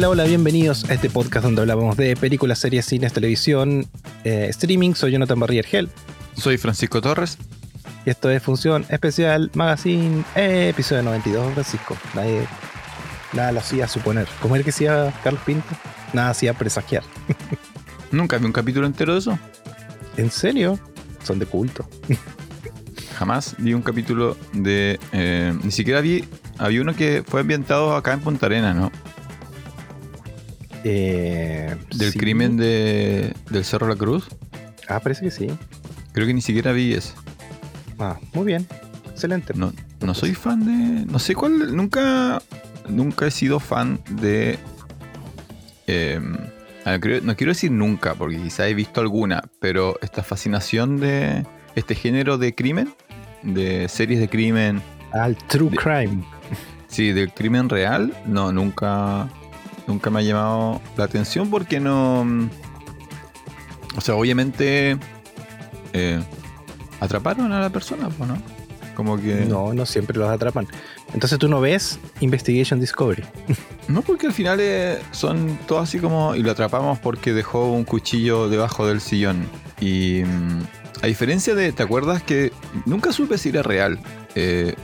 Hola, hola, bienvenidos a este podcast donde hablamos de películas, series, cines, televisión, eh, streaming. Soy Jonathan Barrier Hell. Soy Francisco Torres. Y esto es Función Especial Magazine, eh, episodio 92, Francisco. Nadie, nada lo hacía suponer. ¿Cómo era que decía Carlos Pinto? Nada hacía presagiar. Nunca vi un capítulo entero de eso. ¿En serio? Son de culto. Jamás vi un capítulo de. eh, ni siquiera vi. Había uno que fue ambientado acá en Punta Arenas, ¿no? Eh, Del sí. crimen de, del Cerro La Cruz. Ah, parece que sí. Creo que ni siquiera vi ese. Ah, muy bien. Excelente. No, no soy fan de. No sé cuál. Nunca. Nunca he sido fan de. eh, creo- no quiero decir nunca, porque quizá he visto alguna, pero esta fascinación de este género de crimen, de series de crimen, Al True de- Crime. sí, del crimen real, no, nunca, nunca me ha llamado la atención porque no. mm, O sea, obviamente eh, atraparon a la persona, pues, ¿no? Como que. No, no siempre los atrapan. Entonces tú no ves Investigation Discovery. No, porque al final eh, son todos así como. Y lo atrapamos porque dejó un cuchillo debajo del sillón. Y. mm, a diferencia de. ¿Te acuerdas que nunca supe si era real? eh,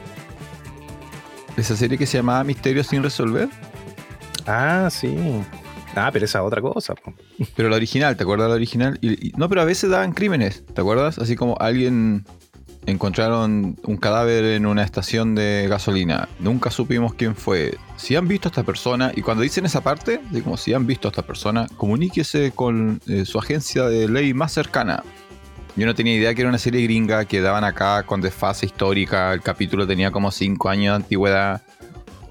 esa serie que se llamaba Misterios sin resolver. Ah, sí. Ah, pero esa es otra cosa. Pero la original, ¿te acuerdas la original? No, pero a veces daban crímenes, ¿te acuerdas? Así como alguien encontraron un cadáver en una estación de gasolina. Nunca supimos quién fue. Si han visto a esta persona, y cuando dicen esa parte, así como si han visto a esta persona, comuníquese con eh, su agencia de ley más cercana. Yo no tenía idea que era una serie gringa que daban acá con desfase histórica. El capítulo tenía como 5 años de antigüedad.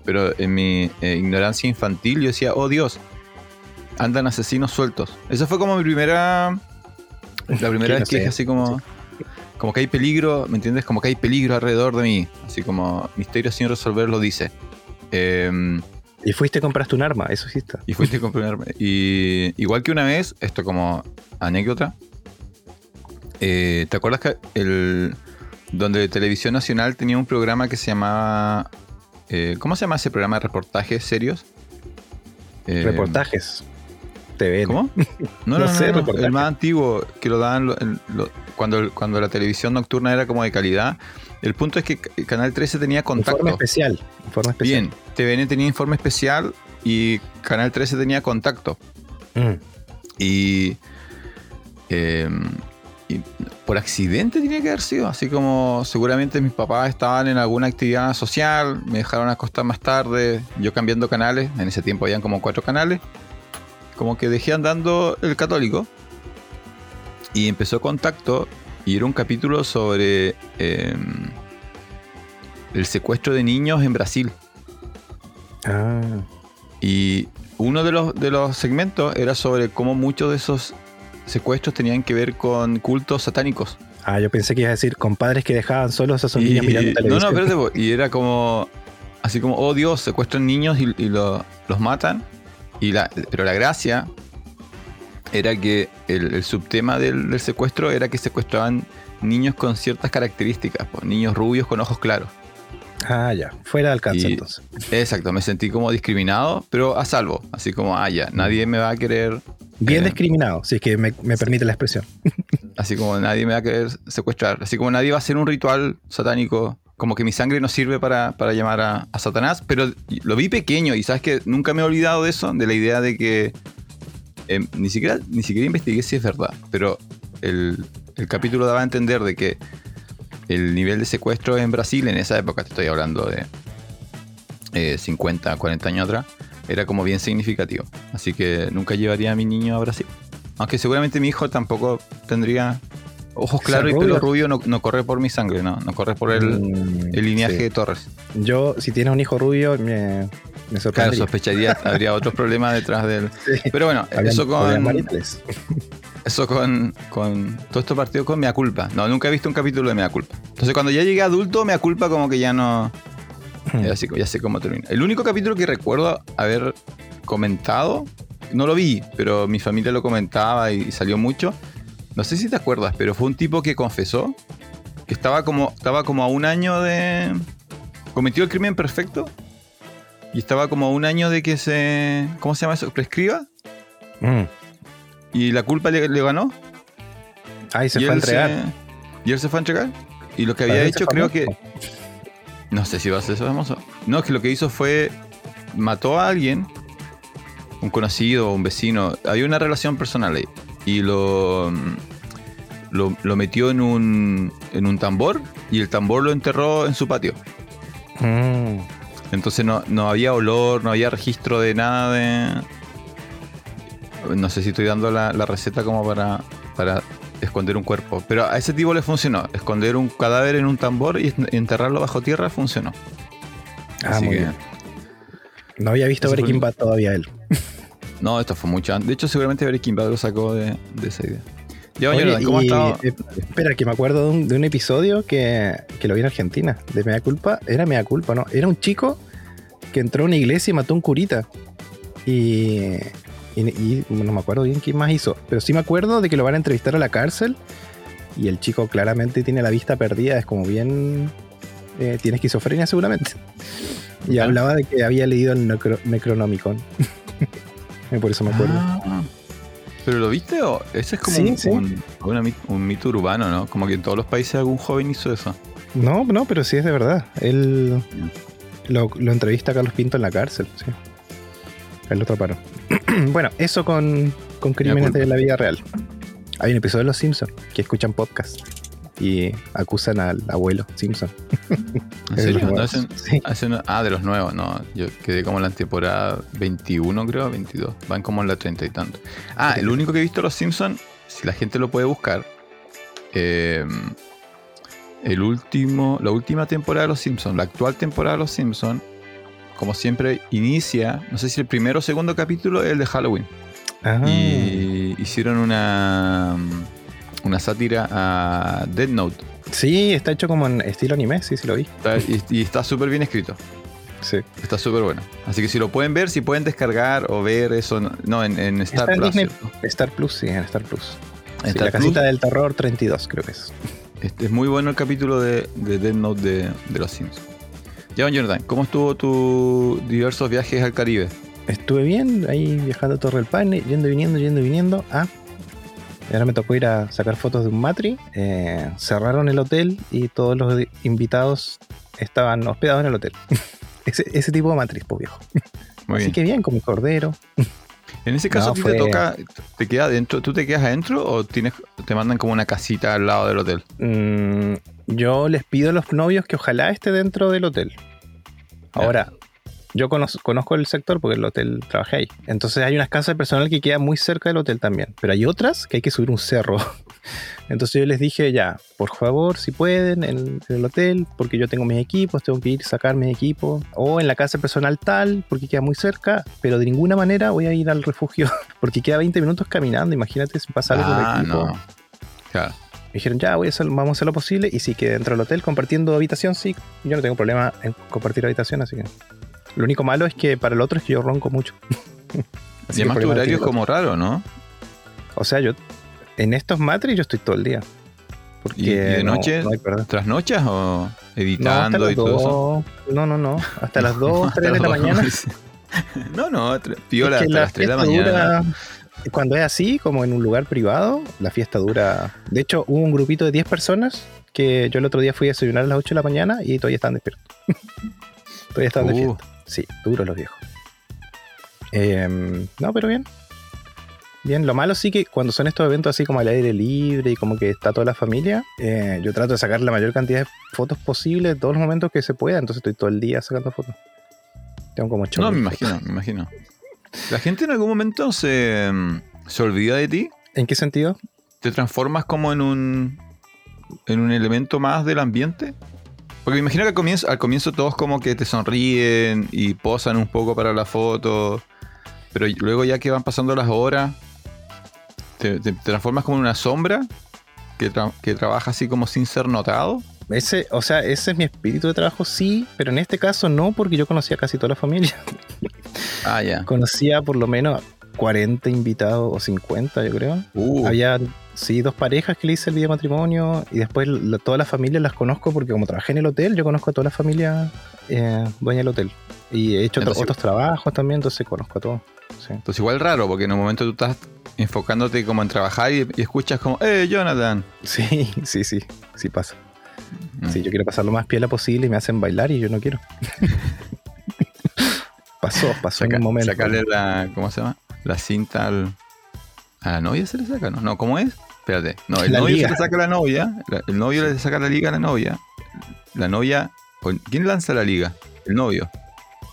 Pero en mi eh, ignorancia infantil yo decía, oh Dios, andan asesinos sueltos. Esa fue como mi primera. La primera vez que dije así como. Como que hay peligro, ¿me entiendes? Como que hay peligro alrededor de mí. Así como Misterio sin resolver lo dice. Eh, Y fuiste y compraste un arma, eso sí está. y fuiste a comprar un arma. Y igual que una vez, esto como anécdota. eh, ¿Te acuerdas que el donde Televisión Nacional tenía un programa que se llamaba eh, ¿Cómo se llama ese programa de reportajes serios? Eh, Reportajes. TVN. ¿Cómo? No, No no, no, sé, no, el más antiguo que lo daban lo- el- lo- cuando, cuando la televisión nocturna era como de calidad. El punto es que Canal 13 tenía Informe contacto. especial. Informe especial. Bien, TVN tenía informe especial y Canal 13 tenía contacto. Mm. Y, eh, y por accidente tenía que haber sido. Así como seguramente mis papás estaban en alguna actividad social, me dejaron acostar más tarde, yo cambiando canales. En ese tiempo habían como cuatro canales. Como que dejé andando el católico. Y empezó contacto. Y era un capítulo sobre eh, el secuestro de niños en Brasil. Ah. Y uno de los, de los segmentos era sobre cómo muchos de esos secuestros tenían que ver con cultos satánicos. Ah, yo pensé que ibas a decir compadres que dejaban solos a Y- niños mirando no, televisión. no, espérate, po. y era como, así como, oh Dios, secuestran niños y, y lo- los matan. Y la, pero la gracia era que el, el subtema del, del secuestro era que secuestraban niños con ciertas características, po, niños rubios con ojos claros. Ah, ya. Fuera de alcance Y- entonces. Exacto, me sentí como discriminado, pero a salvo. Así como, ah, ya, nadie me va a querer Bien eh, discriminado, si es que me, me permite la expresión. Así como nadie me va a querer secuestrar. Así como nadie va a hacer un ritual satánico. Como que mi sangre no sirve para, para llamar a, a Satanás. Pero lo vi pequeño y sabes que nunca me he olvidado de eso. De la idea de que eh, ni, siquiera, ni siquiera investigué si es verdad. Pero el, el capítulo daba a entender de que el nivel de secuestro en Brasil en esa época, te estoy hablando de eh, 50, 40 años atrás, era como bien significativo. Así que nunca llevaría a mi niño a Brasil. Aunque seguramente mi hijo tampoco tendría ojos claros y pelo rubio. no, no corre por mi sangre, no, no corre por el, Mm, el linaje sí. de Torres. Yo, si tienes un hijo rubio, me, me Claro, sospecharía, habría otros problemas detrás del. Sí. Pero bueno, eso con. Eso con, con todo esto partido con Mea Culpa. No, nunca he visto un capítulo de Mea Culpa. Entonces cuando ya llegué adulto, Mea Culpa como que ya no... Ya sé, ya sé cómo termina. El único capítulo que recuerdo haber comentado, no lo vi, pero mi familia lo comentaba y salió mucho. No sé si te acuerdas, pero fue un tipo que confesó que estaba como, estaba como a un año de... Cometió el crimen perfecto y estaba como a un año de que se. ¿Cómo se llama eso? Prescriba. Mm. Y la culpa le, le ganó. Se y fue a entregar. y él se fue a entregar. Y lo que había hecho, creo que. No sé si va a ser eso famoso. No, es que lo que hizo fue. Mató a alguien. Un conocido, un vecino. Había una relación personal ahí. Y lo. Lo, lo metió en un, en un tambor y el tambor lo enterró en su patio. Mm. Entonces no, no había olor, no había registro de nada de... No sé si estoy dando la, la receta como para, para esconder un cuerpo. Pero a ese tipo le funcionó. Esconder un cadáver en un tambor y enterrarlo bajo tierra funcionó. Ah, Así muy que- bien. No había visto Breaking Bad todavía él. No, esto fue mucho antes. De hecho, seguramente Breaking Bad lo sacó de, de esa idea. Oye, Jonathan, ¿cómo y- estado? eh, espera, que me acuerdo de un, de un episodio que, que lo vi en Argentina, de Mea Culpa. Era Mea Culpa, ¿no? Era un chico que entró a una iglesia y mató a un curita. Y, y, y no me acuerdo bien quién más hizo, pero sí me acuerdo de que lo van a entrevistar a la cárcel. Y el chico claramente tiene la vista perdida, es como bien. eh, tiene esquizofrenia seguramente. Y Ya. hablaba de que había leído el Necro- Necronomicon. Por eso me acuerdo. Ah, ¿Pero lo viste? O? Ese es como Sí, un, sí. un- una mit- un mito urbano, ¿no? Como que en todos los países algún joven hizo eso. No, no, pero sí es de verdad. Él lo, lo entrevista a Carlos Pinto en la cárcel, sí. Él lo atraparon. bueno, eso con, con crímenes de la vida real. Hay un episodio de Los Simpsons que escuchan podcast y acusan al abuelo Simpson. ¿En serio? No, Sí. ah, de los nuevos, no. Yo quedé como en la temporada 21, creo, 22. Van como en la 30 y tanto. Ah, el único que he visto de Los Simpsons, si la gente lo puede buscar, eh, el último, la última temporada de Los Simpsons, la actual temporada de Los Simpsons, como siempre, inicia, no sé si el primero o segundo capítulo es el de Halloween. Ah, Y hicieron una, una sátira a Dead Note. Sí, está hecho como en estilo anime, sí, sí lo vi. Está- y, y está súper bien escrito. Sí. Está súper bueno. Así que si lo pueden ver, si pueden descargar o ver eso, no, en, en Star Está en Plus. Disney. ¿cierto? Star Plus, sí, en Star Plus. En Sí, Star la Plus, casita del terror 32, creo que es. este, es muy bueno el capítulo de, de Dead Note de, de los Sims. Ya, Jordan, ¿cómo estuvo tu diversos viajes al Caribe? Estuve bien ahí viajando a Torre del Paine, yendo y viniendo, yendo y viniendo. Ah, y ahora me tocó ir a sacar fotos de un matri. Eh, cerraron el hotel y todos los invitados estaban hospedados en el hotel. ese, ese tipo de matriz, pues viejo. Muy Así bien. que bien, como cordero. En ese caso, No, ¿a ti fue- te toca, te queda adentro, ¿tú te quedas adentro o tienes, te mandan como una casita al lado del hotel? Mm, yo les pido a los novios que ojalá esté dentro del hotel. Ahora, yo conoz- conozco el sector porque el hotel trabajé ahí. Entonces hay unas casas de personal que quedan muy cerca del hotel también. Pero hay otras que hay que subir un cerro. Entonces yo les dije ya, por favor, si pueden, en, en el hotel, porque yo tengo mis equipos, tengo que ir a sacar mis equipos. O en la casa de personal tal, porque queda muy cerca. Pero de ninguna manera voy a ir al refugio, porque queda 20 minutos caminando. Imagínate si pasa algo con el ah, equipo. no. Claro. Me dijeron, ya, voy a hacer, vamos a hacer lo posible. Y sí, que dentro del hotel compartiendo habitación, sí. Yo no tengo problema en compartir habitación, así que. Lo único malo es que para el otro es que yo ronco mucho. Así Y además tu horario es como raro, ¿no? O sea, yo. En estos matres yo estoy todo el día. Porque ¿Y- de no- noche? No, perdón. ¿Trasnochas o No, editando las y todo eso? No, no, no. Hasta las 2, Hasta 3 de la mañana. No, no, piola Es que hasta la las 3 de la mañana. dura- cuando es así, como en un lugar privado, la fiesta dura. De hecho, hubo un grupito de 10 personas que yo el otro día fui a desayunar a las 8 de la mañana y todavía estaban despiertos. todavía de Uh. fiesta. Sí, duros los viejos. Em, no, pero bien. Bien, lo malo sí que cuando son estos eventos así como al aire libre y como que está toda la familia, eh, yo trato de sacar la mayor cantidad de fotos posible de todos los momentos que se pueda, entonces estoy todo el día sacando fotos. Tengo como ocho No, me imagino, me imagino. La gente en algún momento se, mm, se olvida de ti. ¿En qué sentido? ¿Te transformas como en un, en un elemento más del ambiente? Porque me imagino que al comienzo, al comienzo todos como que te sonríen y posan un poco para la foto. Pero luego ya que van pasando las horas, te, te transformas como en una sombra que, tra- que trabaja así como sin ser notado. Ese, o sea, ese es mi espíritu de trabajo, sí, pero en este caso no, porque yo conocía casi toda la familia. Ah, ya. Conocía por lo menos 40 invitados o 50, yo creo. Uh, Había, sí, dos parejas que le hice el video matrimonio y después la- todas las familias las conozco porque como trabajé en el hotel, yo conozco a toda la familia eh, dueña del hotel. Y he hecho Entonces- otros trabajos también, entonces conozco a todos. Sí. Entonces igual raro, porque en un momento tú estás enfocándote como en trabajar y, y escuchas como, ¡eh, Jonathan! sí, sí, sí, sí pasa. Mm. Sí, yo quiero pasar lo más piola posible y me hacen bailar y yo no quiero. pasó, pasó Saca- en un momento. Sacarle la, ¿cómo se llama? La cinta al, a la novia se le saca, ¿no? No, ¿cómo es? Espérate. No, el La novio liga. se le saca a la novia, la- el novio le saca la liga a la novia. La novia, ¿quién lanza la liga? El novio.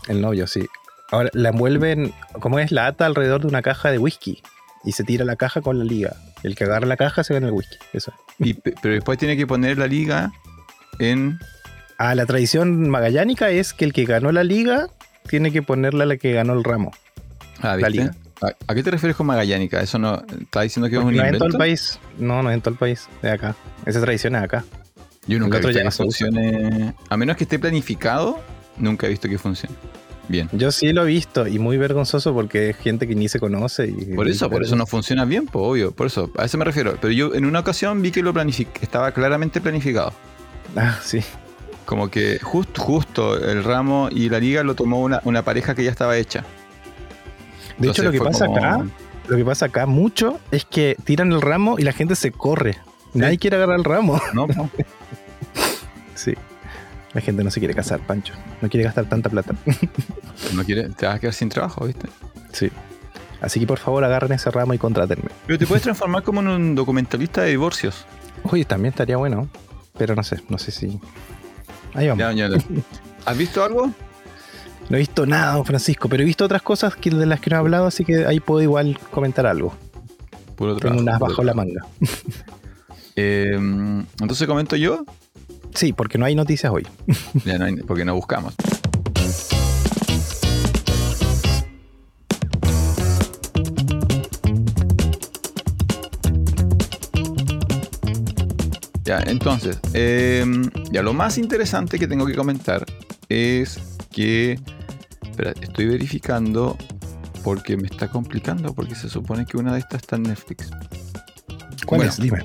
El novio, sí. Ahora la envuelven, ¿cómo es? La ata alrededor de una caja de whisky y se tira la caja con la liga. El que agarra la caja se gana el whisky. Eso. Y pero después tiene que poner la liga en... Ah, la tradición magallánica es que el que ganó la liga tiene que ponerla a la que ganó el ramo. Ah, La ¿viste? liga. ¿A, qué te refieres con magallánica? ¿Eso no está diciendo que es un no es en invento? todo el país. No, no es en todo el país. De acá. Esa tradición es acá. Yo nunca he El visto que no funcione... A menos que esté planificado, nunca he visto que funcione. Bien. Yo sí lo he visto y muy vergonzoso porque es gente que ni se conoce. Y, Por eso, por eso no funciona bien, pues obvio, por eso, a eso me refiero. Pero yo en una ocasión vi que lo planific estaba claramente planificado. Ah, sí. Como que justo, justo el ramo y la liga lo tomó una, una pareja que ya estaba hecha. De hecho, lo que pasa como- acá, lo que pasa acá mucho es que tiran el ramo y la gente se corre. Nadie quiere agarrar el ramo. ¿No? Sí. La gente no se quiere casar, Pancho. No quiere gastar tanta plata. No quiere, te vas a quedar sin trabajo, ¿viste? Sí. Así que por favor agarren ese ramo y contrátenme. Pero te puedes transformar como en un documentalista de divorcios. Oye, también estaría bueno. Pero no sé, no sé si. Ahí vamos. Ya, ya, ya. ¿Has visto algo? No he visto nada, don Francisco, pero he visto otras cosas que, de las que no he hablado, así que ahí puedo igual comentar algo. Puro Tengo trabajo, unas puro bajo la manga. Eh, entonces comento yo, Sí, porque no hay noticias hoy. ya no hay- porque no buscamos. Ya, entonces, eh, ya lo más interesante que tengo que comentar es que, espera, estoy verificando porque me está complicando porque se supone que una de estas está en Netflix. ¿Cuál Bueno. es? Dime.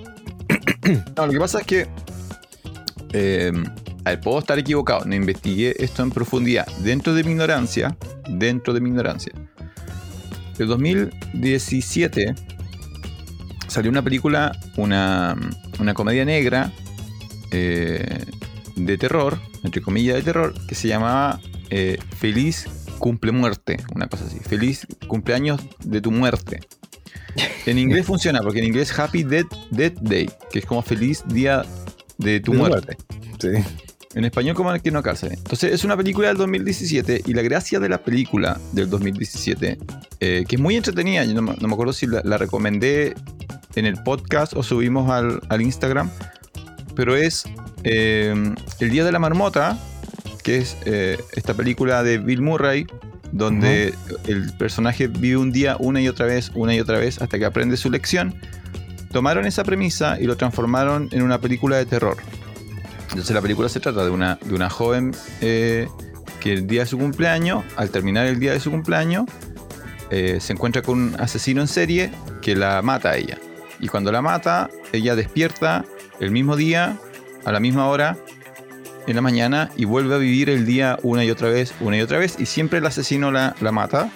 No, lo que pasa es que. eh, a ver, puedo estar equivocado. No investigué esto en profundidad. Dentro de mi ignorancia. Dentro de mi ignorancia. En 2017 salió una película, una, una comedia negra eh, de terror, entre comillas de terror, que se llamaba eh, Feliz Cumple Muerte, una cosa así. Feliz cumpleaños de tu muerte. En inglés funciona, porque en inglés Happy Death, Death Day, que es como feliz día de tu De tu muerte. Sí. En español como que no bien. Entonces es una película del 2017 y la gracia de la película del 2017, eh, que es muy entretenida, yo no, me- no me acuerdo si la, la recomendé en el podcast o subimos al, al Instagram, pero es eh, El Día de la Marmota, que es eh, esta película de Bill Murray, donde el personaje vive un día una y otra vez, una y otra vez, hasta que aprende su lección. Tomaron esa premisa y lo transformaron en una película de terror. Entonces la película se trata de una, de una joven eh, que el día de su cumpleaños, al terminar el día de su cumpleaños, eh, se encuentra con un asesino en serie que la mata a ella. Y cuando la mata, ella despierta el mismo día, a la misma hora, en la mañana, y vuelve a vivir el día una y otra vez, una y otra vez, y siempre el asesino la, la mata.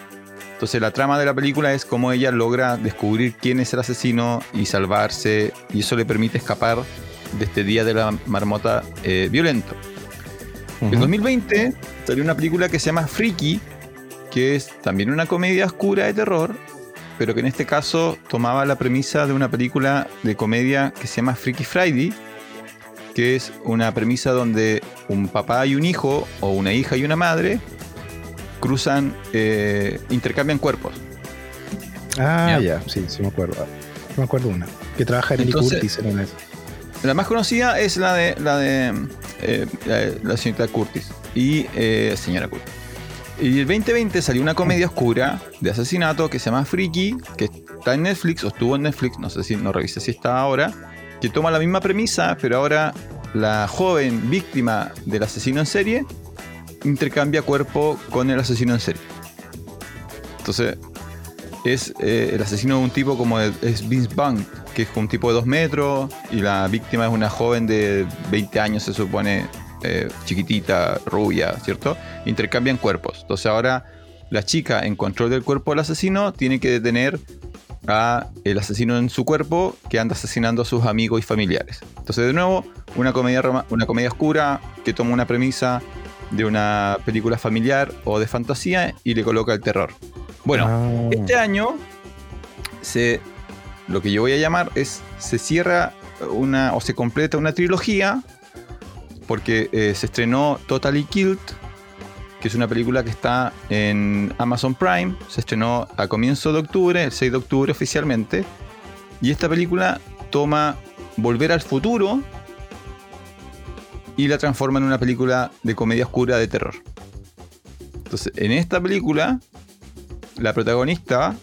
Entonces la trama de la película es cómo ella logra descubrir quién es el asesino y salvarse, y eso le permite escapar de este día de la marmota eh, violento. En Ujú. 2020 salió una película que se llama Freaky, que es también una comedia oscura de terror, pero que en este caso tomaba la premisa de una película de comedia que se llama Freaky Friday, que es una premisa donde un papá y un hijo, o una hija y una madre, cruzan, eh, intercambian cuerpos. Ah, Ya. sí, sí me acuerdo. Me acuerdo una. Que trabaja en Entonces- Curtis en esas. La más conocida es la de la de eh, la, señorita Curtis y eh, señora Curtis. Y el 2020 salió una comedia oscura de asesinato que se llama Freaky, que está en Netflix o estuvo en Netflix, no sé si no revisé si está ahora, que toma la misma premisa, pero ahora la joven víctima del asesino en serie intercambia cuerpo con el asesino en serie. Entonces, es eh, el asesino de un tipo como el- es Vince Vaughn, que es un tipo de dos metros, y la víctima es una joven de 20 años, se supone, eh, chiquitita, rubia, ¿cierto? Intercambian cuerpos. Entonces ahora la chica en control del cuerpo del asesino tiene que detener a el asesino en su cuerpo que anda asesinando a sus amigos y familiares. Entonces de nuevo, una comedia, una comedia oscura que toma una premisa de una película familiar o de fantasía y le coloca el terror. Bueno, Ah. este año se, lo que yo voy a llamar es se cierra una o se completa una trilogía porque eh, se estrenó Totally Killed, que es una película que está en Amazon Prime, se estrenó a comienzo de octubre, el 6 de octubre oficialmente, y esta película toma Volver al futuro y la transforma en una película de comedia oscura de terror. Entonces, en esta película, la protagonista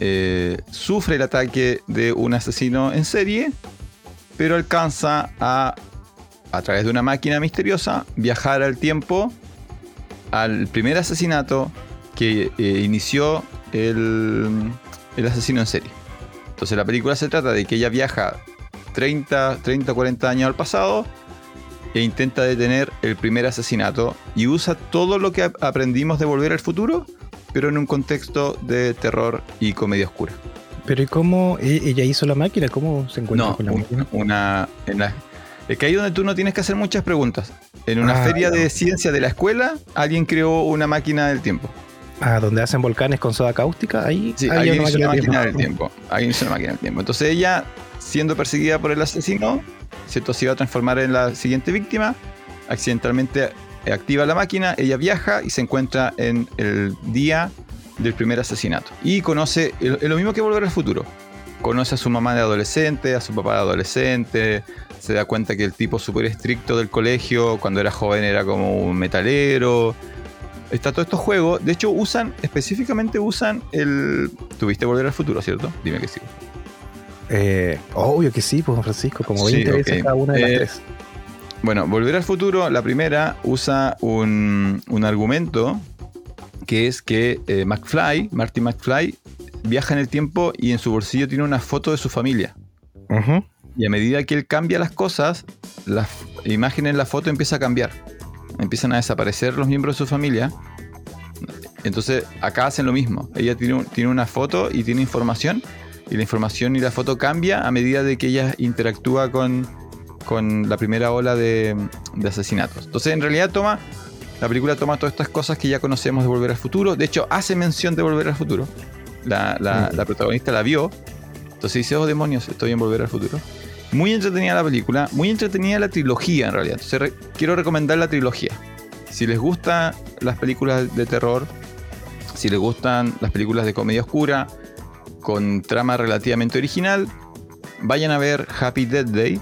eh, sufre el ataque de un asesino en serie, pero alcanza a, a través de una máquina misteriosa, viajar al tiempo al primer asesinato que eh, inició el, el asesino en serie. Entonces la película se trata de que ella viaja 30, 30, 40 años al pasado e intenta detener el primer asesinato y usa todo lo que ap- aprendimos de Volver al Futuro, pero en un contexto de terror y comedia oscura. Pero ¿y cómo e- ella hizo la máquina? ¿Cómo se encuentra No, con la un- máquina? una. En la, es que ahí donde tú no tienes que hacer muchas preguntas. En una Ah, feria de ciencia de la escuela, alguien creó una máquina del tiempo. Ah, donde hacen volcanes con soda cáustica, ahí Sí, una hizo una máquina de máquina del tiempo. Alguien hizo una máquina del tiempo. Entonces ella, siendo perseguida por el asesino, ¿cierto? se iba a transformar en la siguiente víctima. Accidentalmente activa la máquina, ella viaja y se encuentra en el día del primer asesinato. Y conoce, es lo mismo que volver al futuro. Conoce a su mamá de adolescente, a su papá de adolescente, se da cuenta que el tipo súper estricto del colegio, cuando era joven era como un metalero. Está todo estos juegos. De hecho, usan, específicamente usan el. Tuviste volver al futuro, ¿cierto? Dime que sí. Eh, obvio que sí, pues Francisco, como Sí, 20 veces cada una de las Eh, tres. Bueno, Volver al futuro, la primera usa un, un argumento que es que eh, McFly, Marty McFly, viaja en el tiempo y en su bolsillo tiene una foto de su familia. Y a medida que él cambia las cosas, la imagen en la foto empieza a cambiar. Empiezan a desaparecer los miembros de su familia. Entonces acá hacen lo mismo. Ella tiene, un- tiene una foto y tiene información. Y la información y la foto cambia a medida de que ella interactúa con, con la primera ola de, de asesinatos. Entonces en realidad toma... La película toma todas estas cosas que ya conocemos de Volver al Futuro. De hecho, hace mención de Volver al Futuro. La, la- Mm. la protagonista la vio. Entonces dice, oh demonios, estoy en Volver al Futuro. Muy entretenida la película, muy entretenida la trilogía en realidad. Entonces re- quiero recomendar la trilogía. Si les gustan las películas de terror, si les gustan las películas de comedia oscura, con trama relativamente original, vayan a ver Happy Death Day,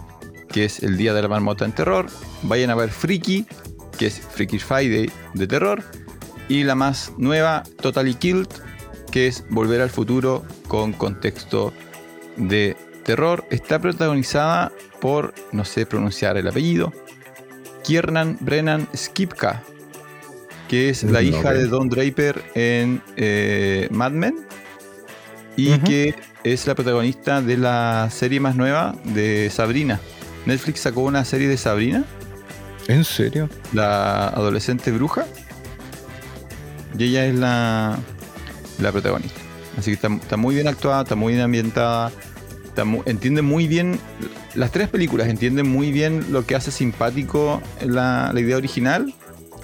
que es el día de la marmota en terror. Vayan a ver Freaky, que es Freaky Friday de terror. Y la más nueva, Totally Killed, que es Volver al futuro con contexto de terror. Está protagonizada por, no sé pronunciar el apellido, Kiernan Brennan Skipka, que es la No, hija de Don Draper en eh, Mad Men y que es la protagonista de la serie más nueva de Sabrina. Netflix sacó una serie de Sabrina, ¿En serio? la adolescente bruja, y ella es la, la protagonista. Así que está, está muy bien actuada, está muy bien ambientada, está mu- entiende muy bien, las tres películas entienden muy bien lo que hace simpático la, la idea original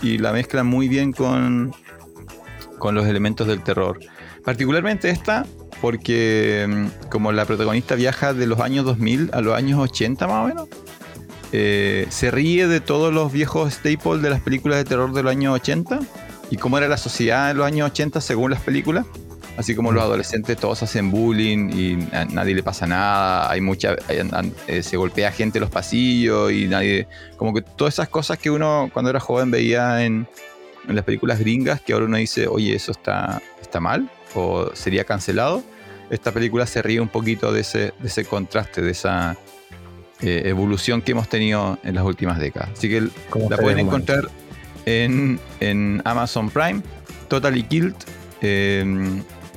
y la mezclan muy bien con, con los elementos del terror. Particularmente esta, porque mm, como la protagonista viaja de los años 2000 a los años 80 más o menos, eh, se ríe de todos los viejos staples de las películas de terror de los años 80 y cómo era la sociedad en los años 80 según las películas. Así como los adolescentes todos hacen bullying y a nadie le pasa nada, hay mucha, eh, se golpea gente en los pasillos y nadie, como que todas esas cosas que uno cuando era joven veía en, en las películas gringas, que ahora uno dice, oye, eso está, está mal o sería cancelado. Esta película se ríe un poquito de ese, de ese contraste, de esa eh, evolución que hemos tenido en las últimas décadas. Así que la pueden encontrar en, en Amazon Prime, Totally Killed, eh,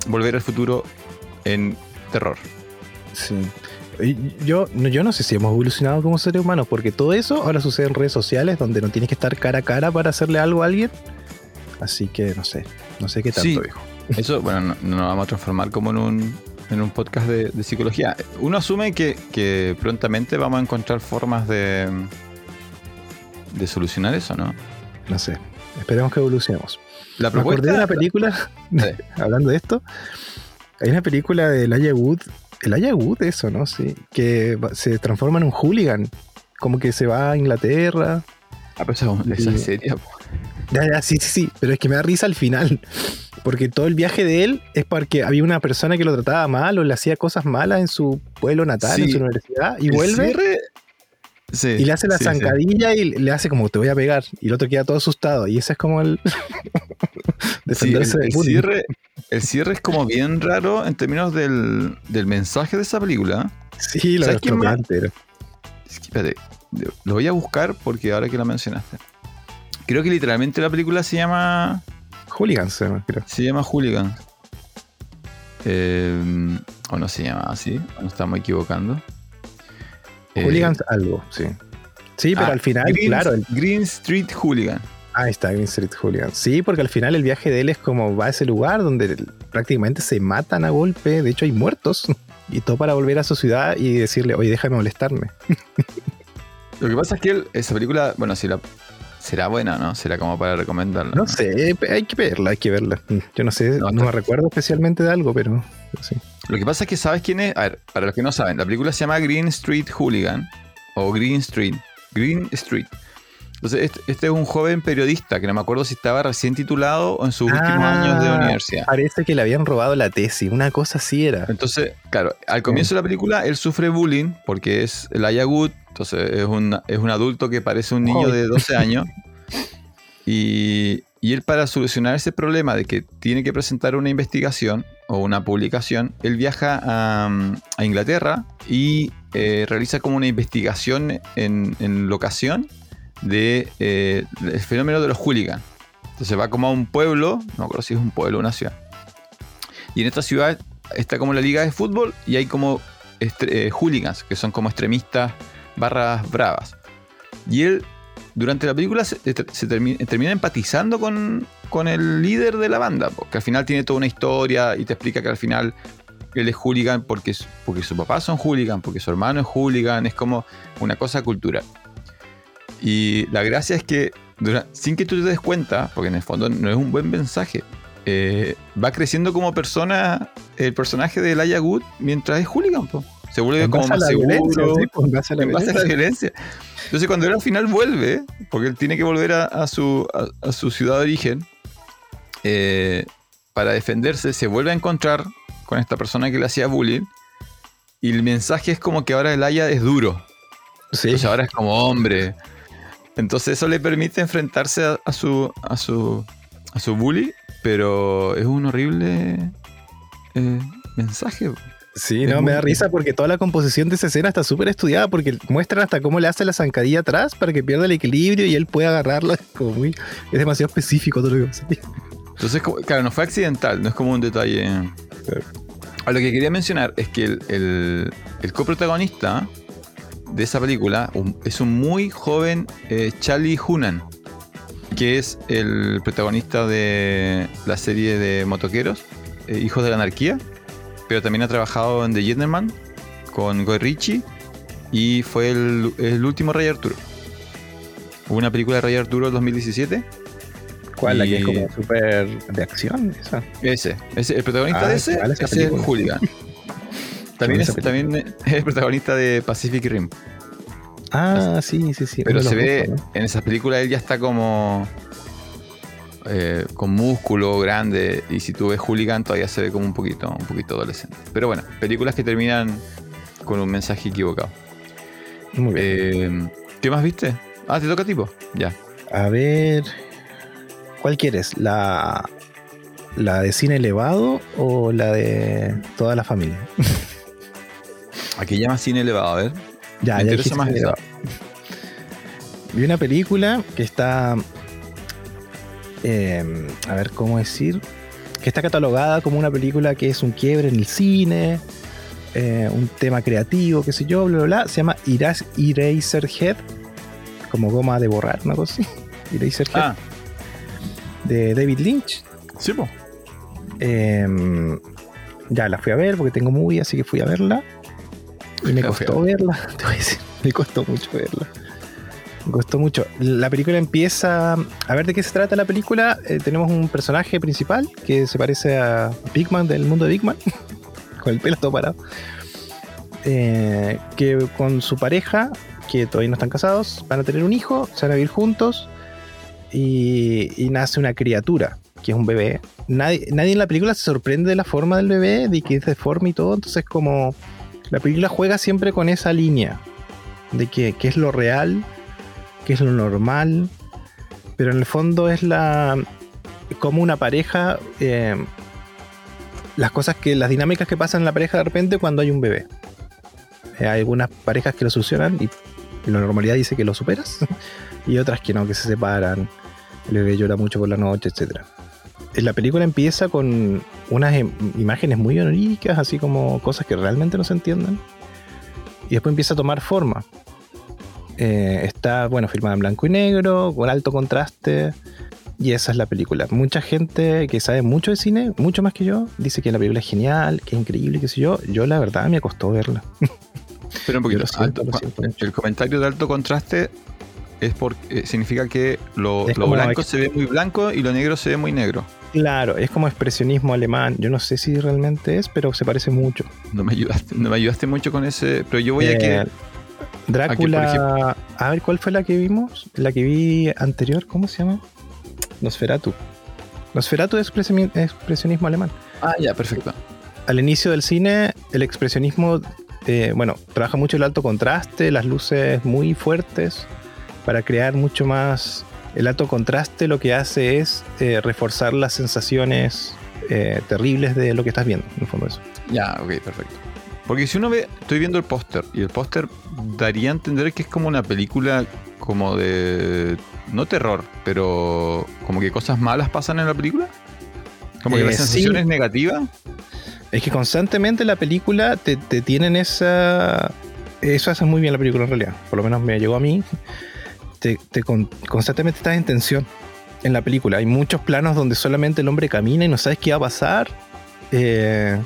Volver al futuro en terror. Sí. Y Yo, no- yo no sé si hemos evolucionado como seres humanos, porque todo eso ahora sucede en redes sociales donde no tienes que estar cara a cara para hacerle algo a alguien. Así que no sé, no sé qué tanto, Sí. viejo. Eso, bueno, no, no nos vamos a transformar como en un, en un podcast de, de psicología. Uno asume que, que prontamente vamos a encontrar formas de, de solucionar eso, ¿no? No sé. Esperemos que evolucionemos. La Me propuesta. de una película, hablando de esto, hay una película de Elijah Wood, Elijah Wood eso, ¿no? Sí, que se transforma en un hooligan, como que se va a Inglaterra. Ah, pero esa, esa es seria, po. Ya, ya, sí, sí, sí, pero es que me da risa al final, porque todo el viaje de él es porque había una persona que lo trataba mal o le hacía cosas malas en su pueblo natal, en su universidad, y El vuelve cierre- Sí, y le hace la sí, zancadilla y le hace como te voy a pegar, y el otro queda todo asustado, y ese es como el el, defenderse el del bullying. cierre, el cierre es como bien raro en términos del, del mensaje de esa película. Sí, lo que, espérate, lo voy a buscar porque ahora que la mencionaste. Creo que literalmente la película se llama Hooligans, se llama, creo. se llama Hooligan. Eh, o no se llama así, nos estamos equivocando. Eh, Hooligans algo, sí. Sí, pero ah, al final, Green, claro, el- Green Street Hooligan. ahí está Green Street Hooligans. Sí, porque al final el viaje de él es como va a ese lugar donde prácticamente se matan a golpe, de hecho hay muertos, y todo para volver a su ciudad y decirle, oye, déjame molestarme. Lo que pasa es que él- esa película, bueno, si la, será buena, ¿no? Será como para recomendarla. No sé, hay que verla, hay que verla. Yo no sé, No, me recuerdo especialmente de algo, pero sí. Lo que pasa es que sabes quién es. A ver, para los que no saben, la película se llama Green Street Hooligan o Green Street. Green Street. Entonces, este, este es un joven periodista que no me acuerdo si estaba recién titulado o en sus últimos Ah. años de universidad. Parece que le habían robado la tesis, una cosa así era. Entonces, claro, al comienzo de la película él sufre bullying porque es el Ayagut, entonces es un, es un adulto que parece un niño de 12 años. Y, y él para solucionar ese problema de que tiene que presentar una investigación o una publicación, él viaja a, a Inglaterra y eh, realiza como una investigación en, en locación de, eh, del fenómeno de los hooligans. Entonces va como a un pueblo, no acuerdo si es un pueblo o una ciudad. Y en esta ciudad está como la liga de fútbol y hay como eh, hooligans, que son como extremistas barras bravas. Y él, durante la película, se, se termi- termina empatizando con, el líder de la banda, porque al final tiene toda una historia y te explica que al final él es hooligan porque, porque su papá son hooligan, porque su hermano es hooligan, es como una cosa cultural. Y la gracia es que sin que tú te des cuenta, porque en el fondo no es un buen mensaje, eh, va creciendo como persona el personaje de Elijah Wood mientras es hooligan. po. Se vuelve En como más seguro sí, en base a la en base a la violencia. Entonces cuando él al final vuelve, porque él tiene que volver a, a su, a, a su ciudad de origen, eh, para defenderse, se vuelve a encontrar con esta persona que le hacía bullying. Y el mensaje es como que ahora el Aya es duro. Sí. Entonces ahora es como hombre. Entonces eso le permite enfrentarse a, a su, a, su, a su bully, pero es un horrible eh, mensaje. Sí, Es no, me da risa porque toda la composición de esa escena está súper estudiada porque muestran hasta cómo le hace la zancadilla atrás para que pierda el equilibrio y él pueda agarrarlo. Es, como muy, es demasiado específico todo lo que pasa. Entonces, claro, no fue accidental, no es como un detalle. A lo que quería mencionar es que el, el- el coprotagonista de esa película un- es un muy joven eh, Charlie Hunan, que es el protagonista de la serie de motoqueros, eh, Hijos de la Anarquía, pero también ha trabajado en The Gentleman con Guy Ritchie y fue el, el último Rey Arturo. Hubo una película de Rey Arturo del 2017 ¿Cuál? La que es Y- como súper de acción. Esa. ese, ese, el protagonista Ah, de ese es el película. Hooligan. También es, también es el protagonista de Pacific Rim. Ah, sí, sí, sí. Pero se ve, en esa película él ya está como eh, con músculo grande. Y si tú ves Hooligan todavía se ve como un poquito, un poquito adolescente. Pero bueno, películas que terminan con un mensaje equivocado. Muy bien. Eh, ¿Qué más viste? Ah, te toca tipo. Ya. A ver. ¿Cuál quieres? ¿La, ¿La de cine elevado o la de toda la familia? Aquí llama cine elevado, a ver. Ya, Me ya interesa más elevado. Vi una película que está. eh, a ver cómo decir. Que está catalogada como una película que es un quiebre en el cine. eh, un tema creativo, qué sé yo, bla, bla, bla. Se llama Iras- Eraserhead, como goma de borrar, una cosa así. Eraserhead, Ah, de David Lynch. sí, po. Em, ya la fui a ver porque tengo movie, así que fui a verla. Y me costó verla, te voy a decir, me costó mucho verla. Me costó mucho. La película empieza. A ver de qué se trata la película. Eh, tenemos un personaje principal que se parece a Big Man del mundo de Big Man, con el pelo todo parado. Eh, que con su pareja, que todavía no están casados, van a tener un hijo, se van a vivir juntos y, y nace una criatura, que es un bebé. Nadie, nadie en la película se sorprende de la forma del bebé, de que es deforme y todo, entonces como la película juega siempre con esa línea de que, qué es lo real, qué es lo normal, pero en el fondo es la como una pareja, eh, las cosas que, las dinámicas que pasan en la pareja de repente cuando hay un bebé. Eh, hay algunas parejas que lo solucionan y la normalidad dice que lo superas, y otras que no, que se separan, el bebé llora mucho por la noche, etcétera. Eh, La película empieza con unas im- imágenes muy oníricas, así como cosas que realmente no se entienden. Y después empieza a tomar forma. Eh, está, bueno, filmada en blanco y negro, con alto contraste. Y esa es la película. Mucha gente que sabe mucho de cine, mucho más que yo, dice que la película es genial, que es increíble, qué sé yo. Yo la verdad me costó verla. Pero un poquito. Siento, alto- el comentario de alto contraste es porque significa que lo, lo blanco se ve muy blanco y lo negro se ve muy negro. Claro, es como expresionismo alemán. Yo no sé si realmente es, pero se parece mucho. No me ayudaste, no me ayudaste mucho con ese. Pero yo voy a Eh, que. Drácula. Aquí, por a ver, ¿cuál fue la que vimos? La que vi anterior, ¿cómo se llama? Nosferatu. Nosferatu es expresioni- expresionismo alemán. Ah, ya, perfecto. Al inicio del cine, el expresionismo, eh, bueno, trabaja mucho el alto contraste, las luces muy fuertes, para crear mucho más. El alto contraste lo que hace es eh, reforzar las sensaciones eh, terribles de lo que estás viendo, en el fondo eso. Ya, ok, perfecto. Porque si uno ve, estoy viendo el póster y el póster daría a entender que es como una película como de, no terror, pero como que cosas malas pasan en la película. Como que Eh, la sensación sí. es negativa. Es que constantemente la película te, te tienen esa. Eso hace muy bien la película en realidad. Por lo menos me llegó a mí. Te, con- constantemente estás en tensión en la película. Hay muchos planos donde solamente el hombre camina y no sabes qué va a pasar. Eh,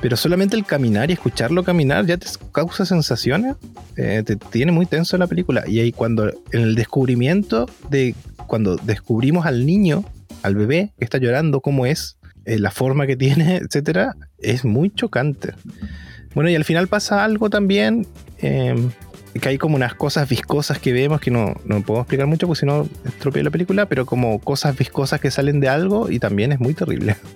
pero solamente el caminar y escucharlo caminar ya te causa sensaciones. Eh, te tiene muy tenso la película. Y ahí cuando en el descubrimiento de cuando descubrimos al niño, al bebé que está llorando, cómo es, eh, la forma que tiene, etcétera, es muy chocante. Bueno, y al final pasa algo también, que hay como unas cosas viscosas que vemos que no, no puedo explicar mucho porque si no estropeo la película, pero como cosas viscosas que salen de algo y también es muy terrible.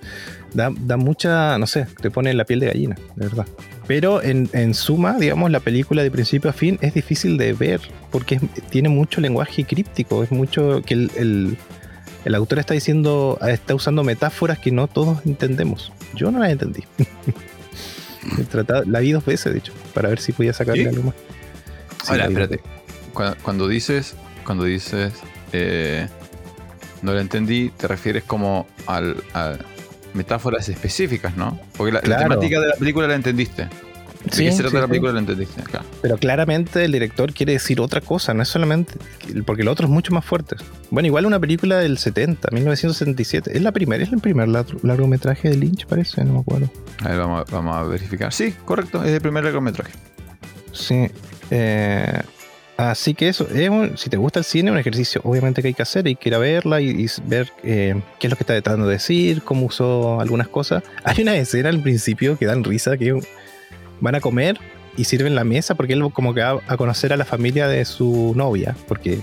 Da, da mucha, no sé, te pone la piel de gallina, de verdad. Pero en, en suma, digamos, la película de principio a fin es difícil de ver porque es- tiene mucho lenguaje críptico, es mucho que el, el- el autor está diciendo, está usando metáforas que no todos entendemos. Yo no las entendí. He tratado- la vi dos veces, de hecho, para ver si podía sacarle ¿Sí? algo más. Ahora, espérate. Cuando, cuando dices, cuando dices, eh, no lo entendí, te refieres como al, a metáforas específicas, ¿no? Porque la, temática de la película la entendiste. ¿De Sí, sí, la película? La entendiste. Claro. Pero claramente el director quiere decir otra cosa, no es solamente. Porque el otro es mucho más fuerte. Bueno, igual una película del 70, 1977. Es la primera, es el primer lar- largometraje de Lynch, parece, no me acuerdo. A ver, vamos, vamos a verificar. Sí, correcto, es el primer largometraje. Sí. Eh, así que eso, es un- si te gusta el cine, un ejercicio obviamente que hay que hacer, hay que ir a verla y, y ver eh, qué es lo que está tratando de decir, cómo usó algunas cosas. Hay una escena al principio que dan risa, que van a comer y sirven la mesa porque él como que va a conocer a la familia de su novia, porque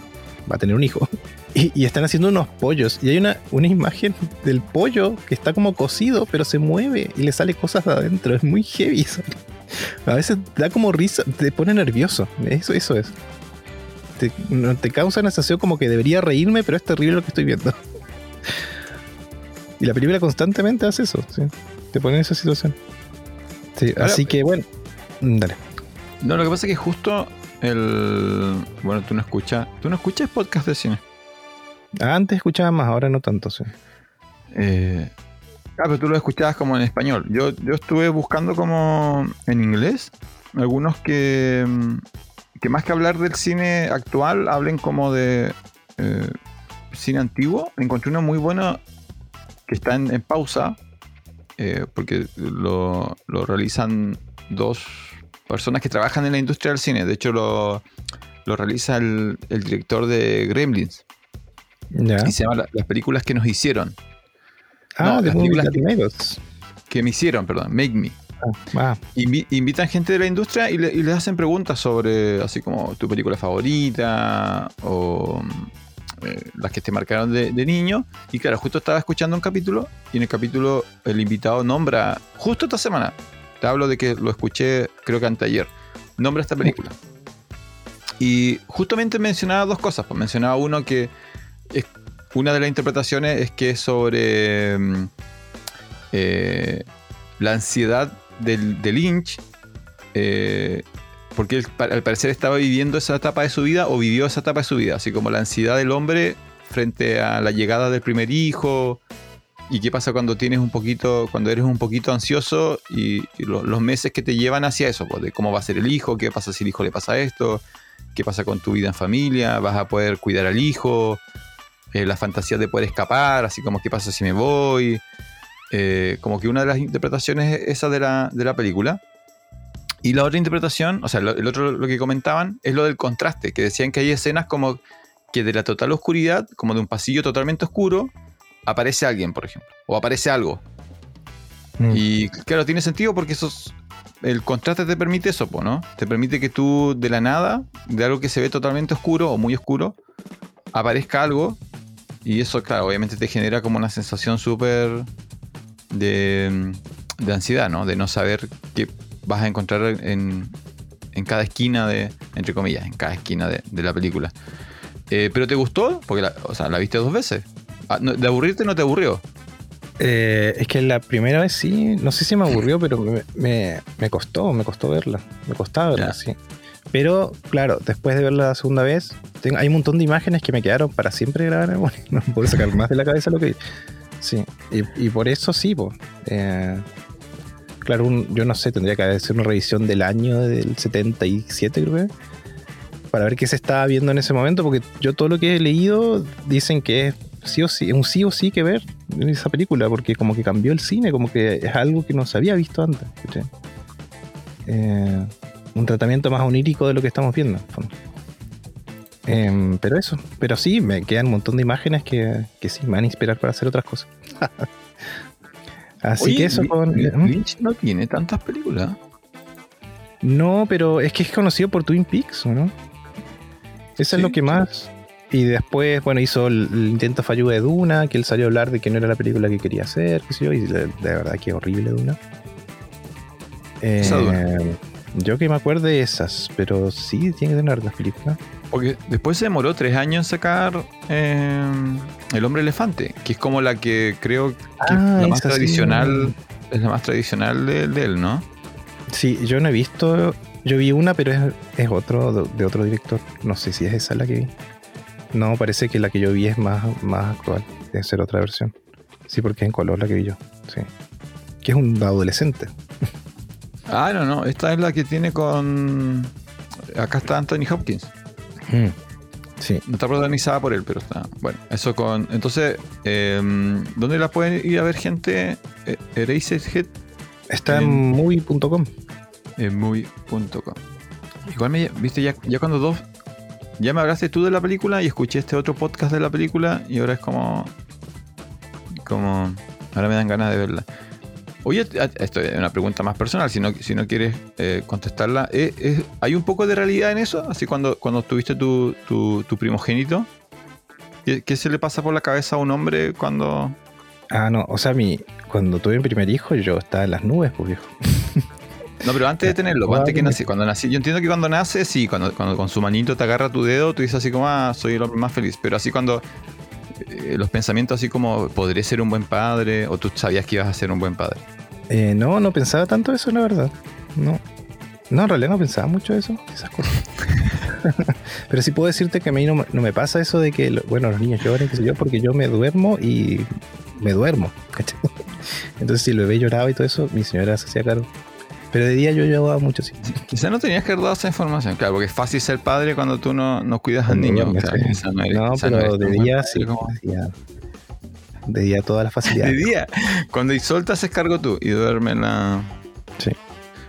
va a tener un hijo. Y, y están haciendo unos pollos. Y hay una, una imagen del pollo que está como cocido, pero se mueve y le sale cosas de adentro. Es muy heavy. A veces da como risa, te pone nervioso. Eso, eso es. Te, causa una sensación como que debería reírme, pero es terrible lo que estoy viendo. Y la película constantemente hace eso, sí. Te pone en esa situación. Sí, Ahora- así que bueno, mm, dale. No, lo que pasa es que justo el. Bueno, tú no escuchas. Tú no escuchas podcast de cine. Antes escuchaba más, ahora no tanto, sí. Eh, Ah, pero tú lo escuchabas como en español. Yo, yo estuve buscando como en inglés algunos que, mm, que más que hablar del cine actual, hablen como de eh, cine antiguo. Encontré uno muy bueno que está en, pausa, eh, porque lo, lo, realizan dos personas que trabajan en la industria del cine. De hecho, lo, lo realiza el, el, director de Gremlins. Y se llama Las películas que nos hicieron. Ah, de las películas que, me hicieron, perdón, Make Me. Ah, invitan gente de la industria y, les hacen preguntas sobre, así como tu película favorita o eh, las que te marcaron de, niño. Y claro, justo estaba escuchando un capítulo y en el capítulo el invitado nombra, justo esta semana, te hablo de que lo escuché creo que anteayer, nombra esta película. Y justamente mencionaba dos cosas. Pues mencionaba uno que es una de las interpretaciones es que es sobre mm, eh, la ansiedad del, Lynch, eh, porque él, al parecer estaba viviendo esa etapa de su vida o vivió esa etapa de su vida, así como la ansiedad del hombre frente a la llegada del primer hijo. Y qué pasa cuando tienes un poquito, cuando eres un poquito ansioso y, los meses que te llevan hacia eso, pues, de cómo va a ser el hijo, qué pasa si el hijo le pasa esto, qué pasa con tu vida en familia, vas a poder cuidar al hijo, eh, la fantasía de poder escapar, así como qué pasa si me voy. Eh, como que una de las interpretaciones es esa de la, de la película. Y la otra interpretación, o sea, el otro lo que comentaban es lo del contraste, que decían que hay escenas como que de la total oscuridad, como de un pasillo totalmente oscuro, aparece alguien, por ejemplo, o aparece algo. Mm. Y claro, tiene sentido porque eso el contraste te permite eso, ¿no? Te permite que tú de la nada, de algo que se ve totalmente oscuro o muy oscuro, aparezca algo y eso, claro, obviamente te genera como una sensación súper de, ansiedad, ¿no? De no saber qué vas a encontrar en, cada esquina de, entre comillas, en cada esquina de, la película. Eh, ¿Pero te gustó? Porque la, o sea, la viste dos veces. Ah, ¿De aburrirte no te aburrió? Eh, es que la primera vez sí, no sé si me aburrió, pero me, costó, me costó verla. Me costaba verla, sí. Pero claro, después de verla la segunda vez, hay un montón de imágenes que me quedaron para siempre grabar. Bueno, no puedo sacar más de la cabeza lo que Sí, y, por eso sí, pues. claro, yo no sé, tendría que hacer una revisión del año del 77, creo que. Para ver qué se estaba viendo en ese momento, porque yo todo lo que he leído dicen que es sí o sí, un sí o sí que ver en esa película, porque como que cambió el cine, como que es algo que no se había visto antes. Eh, un tratamiento más onírico de lo que estamos viendo. Em, pero eso, pero sí, me quedan un montón de imágenes que, que sí me van a inspirar para hacer otras cosas. Así que eso con. ¿Mm? Lynch no tiene tantas películas. No, pero es que es conocido por Twin Peaks, ¿no? Eso es lo que más. Y después, bueno, hizo el, intento fallido de Duna, que él salió a hablar de que no era la película que quería hacer, qué sé yo, y de, verdad que horrible Duna. Eh, yo que me acuerdo de esas, pero sí, tiene que tener las películas. Porque después se demoró tres años en sacar eh, El Hombre Elefante, que es como la que creo que ah, la más tradicional, es la más tradicional de, él, ¿no? Sí, yo no he visto, yo vi una, pero es, otro, de, otro director. No sé si es esa la que vi. No, parece que la que yo vi es más, más actual, debe ser otra versión. Sí, porque es en color la que vi yo, sí. Que es un adolescente. Ah, no, no. Esta es la que tiene con. Acá está Anthony Hopkins. Mm, sí. No está protagonizada por él, pero está. Bueno, eso con. Entonces, em, ¿dónde la pueden ir a ver gente? Eh, Eraserhead. Está en, muy.com. En muy.com. Igual me. Viste, ya, ya cuando dos. Ya me hablaste tú de la película y escuché este otro podcast de la película y ahora es como. Como. Ahora me dan ganas de verla. Oye, esto es una pregunta más personal, si no, si no quieres eh, contestarla. ¿eh, hay un poco de realidad en eso? Así cuando, cuando tuviste tu, primogénito, ¿qué, se le pasa por la cabeza a un hombre cuando...? Ah, no, o sea, mi, cuando tuve mi primer hijo yo estaba en las nubes, pues viejo. No, pero antes de tenerlo, antes que nací, cuando nací, yo entiendo que cuando nace, sí, cuando, cuando con su manito te agarra tu dedo, tú dices así como, ah, soy el hombre más feliz. Pero así cuando eh, los pensamientos así como, ¿podré ser un buen padre? ¿O tú sabías que ibas a ser un buen padre? Eh, no, no pensaba tanto eso, la verdad. No. No, en realidad no pensaba mucho eso, esas cosas. Pero sí puedo decirte que a mí no, me pasa eso de que, bueno, los niños lloren, qué sé yo, porque yo me duermo y me duermo. Entonces, si el bebé lloraba y todo eso, mi señora se hacía cargo. Pero de día yo llevaba mucho sí. Quizás no tenías que haber dado esa información, claro, porque es fácil ser padre cuando tú no, no cuidas al niño. No, claro, no eres- No, esa no pero de día sí. Como- De día, de día todas las De facilidades. día, cuando Isol te haces cargo tú y duerme la. Sí.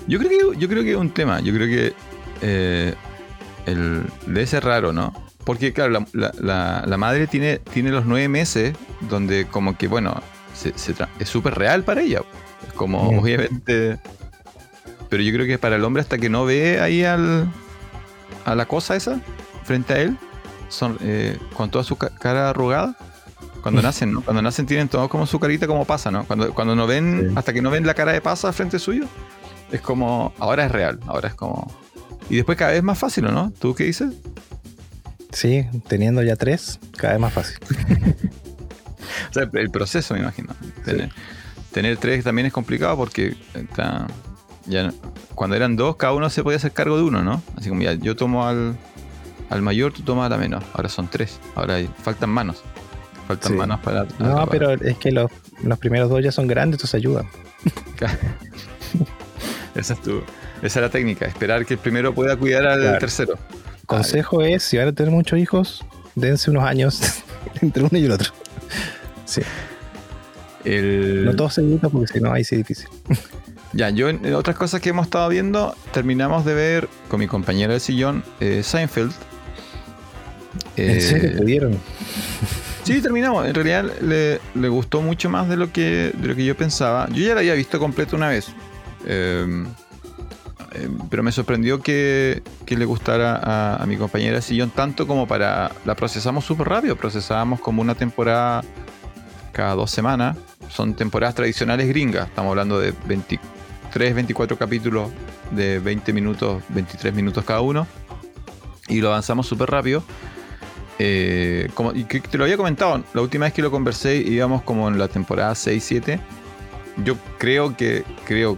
Yo creo que, yo creo que es un tema. Yo creo que eh, el, debe ser raro, ¿no? Porque, claro, la, la- la- la madre tiene, tiene los nueve meses donde, como que, bueno, se- se es súper real para ella. Es como, Mm. obviamente. Pero yo creo que para el hombre, hasta que no ve ahí al, a la cosa esa frente a él, son, eh, con toda su ca- cara arrugada. Cuando nacen, ¿no? Cuando nacen tienen todos como su carita como pasa, ¿no? Cuando, cuando no ven, Sí. hasta que no ven la cara de pasa frente suyo, es como, ahora es real, ahora es como... Y después cada vez más fácil, ¿o ¿no? ¿Tú qué dices? Sí, teniendo ya tres, cada vez más fácil. O sea, el proceso, me imagino. Tener, tener tres también es complicado porque está- ya no- cuando eran dos, cada uno se podía hacer cargo de uno, ¿no? Así como ya, yo tomo al, al mayor, tú tomas a la menor. Ahora son tres. Ahora hay- faltan manos. Faltan Sí. manos para... No, para- pero es que los, los primeros dos ya son grandes, entonces ayudan. Esa es tu, esa es la técnica, esperar que el primero pueda cuidar al Claro. tercero. Consejo es, si van a tener muchos hijos, dense unos años entre uno y el otro. Sí, El- no todos seguidos porque si no, ahí sí es difícil. Ya, yo en, en otras cosas que hemos estado viendo, terminamos de ver con mi compañera de sillón, eh, Seinfeld. ¿En Eh, serio pudieron? Sí, terminamos. En realidad le, le gustó mucho más de lo que de lo que yo pensaba. Yo ya la había visto completa una vez. Eh, eh, pero me sorprendió que, que le gustara a, a mi compañera de sillón tanto como para... La procesamos súper rápido. Procesábamos como una temporada cada dos semanas. Son temporadas tradicionales gringas. Estamos hablando de 23, 24 capítulos de 20 minutos, 23 minutos cada uno. Y lo avanzamos súper rápido. Eh, como, y que te lo había comentado, la última vez que lo conversé íbamos como en la temporada 6-7. Yo creo que creo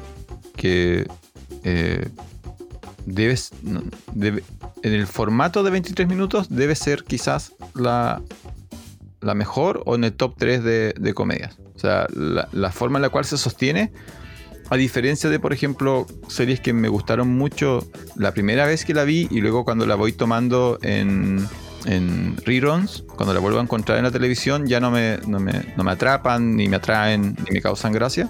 que eh, debes debe- en el formato de 23 minutos debe ser quizás la, la mejor o en el top 3 de, de comedias. O sea, la, la forma en la cual se sostiene, a diferencia de, por ejemplo, series que me gustaron mucho la primera vez que la vi y luego cuando la voy tomando en, en reruns, cuando la vuelvo a encontrar en la televisión, ya no me, no me, no me atrapan, ni me atraen, ni me causan gracia.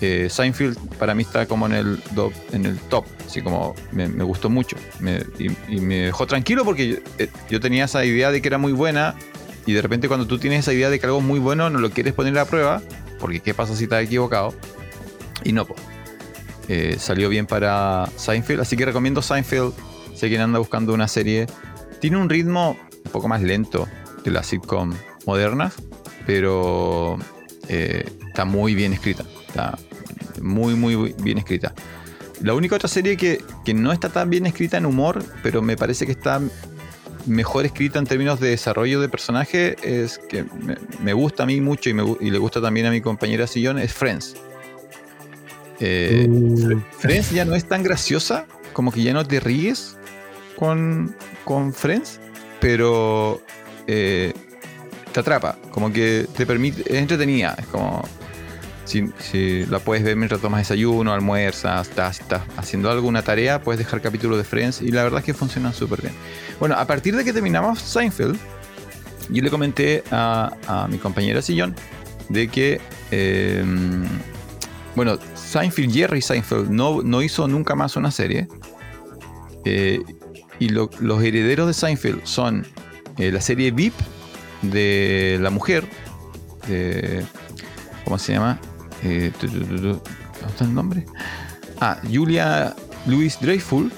Eh, Seinfeld para mí está como en el, do- en el top, así como me, me gustó mucho Me- y, y me dejó tranquilo porque yo, eh, yo tenía esa idea de que era muy buena y de repente cuando tú tienes esa idea de que algo es muy bueno no lo quieres poner a prueba porque qué pasa si estás equivocado y no, po. Eh, salió bien para Seinfeld, así que recomiendo Seinfeld. Sé quien anda buscando una serie. Tiene un ritmo un poco más lento de las sitcom modernas, pero eh, está muy bien escrita. Está muy, muy bien escrita. La única otra serie que, que no está tan bien escrita en humor, pero me parece que está mejor escrita en términos de desarrollo de personaje, es que me, gusta a mí mucho y, me y le gusta también a mi compañera Sillón, es Friends. Eh, Uh, Friends ya no es tan graciosa, como que ya no te ríes con, con Friends, pero eh, te atrapa, como que te permite, es entretenida, es como si, si la puedes ver mientras tomas desayuno, almuerzas, estás, estás haciendo alguna tarea, puedes dejar capítulos de Friends y la verdad es que funcionan súper bien. Bueno, a partir de que terminamos Seinfeld, yo le comenté a, a mi compañera Sillón de que, eh, bueno, Seinfeld, Jerry Seinfeld, no, no hizo nunca más una serie. Eh, y lo- los herederos de Seinfeld son eh, la serie VIP de la mujer, de- ¿cómo se llama? Eh, tu, tu, tu, tu, ¿Dónde está el nombre? Ah, Julia Louis Dreyfus,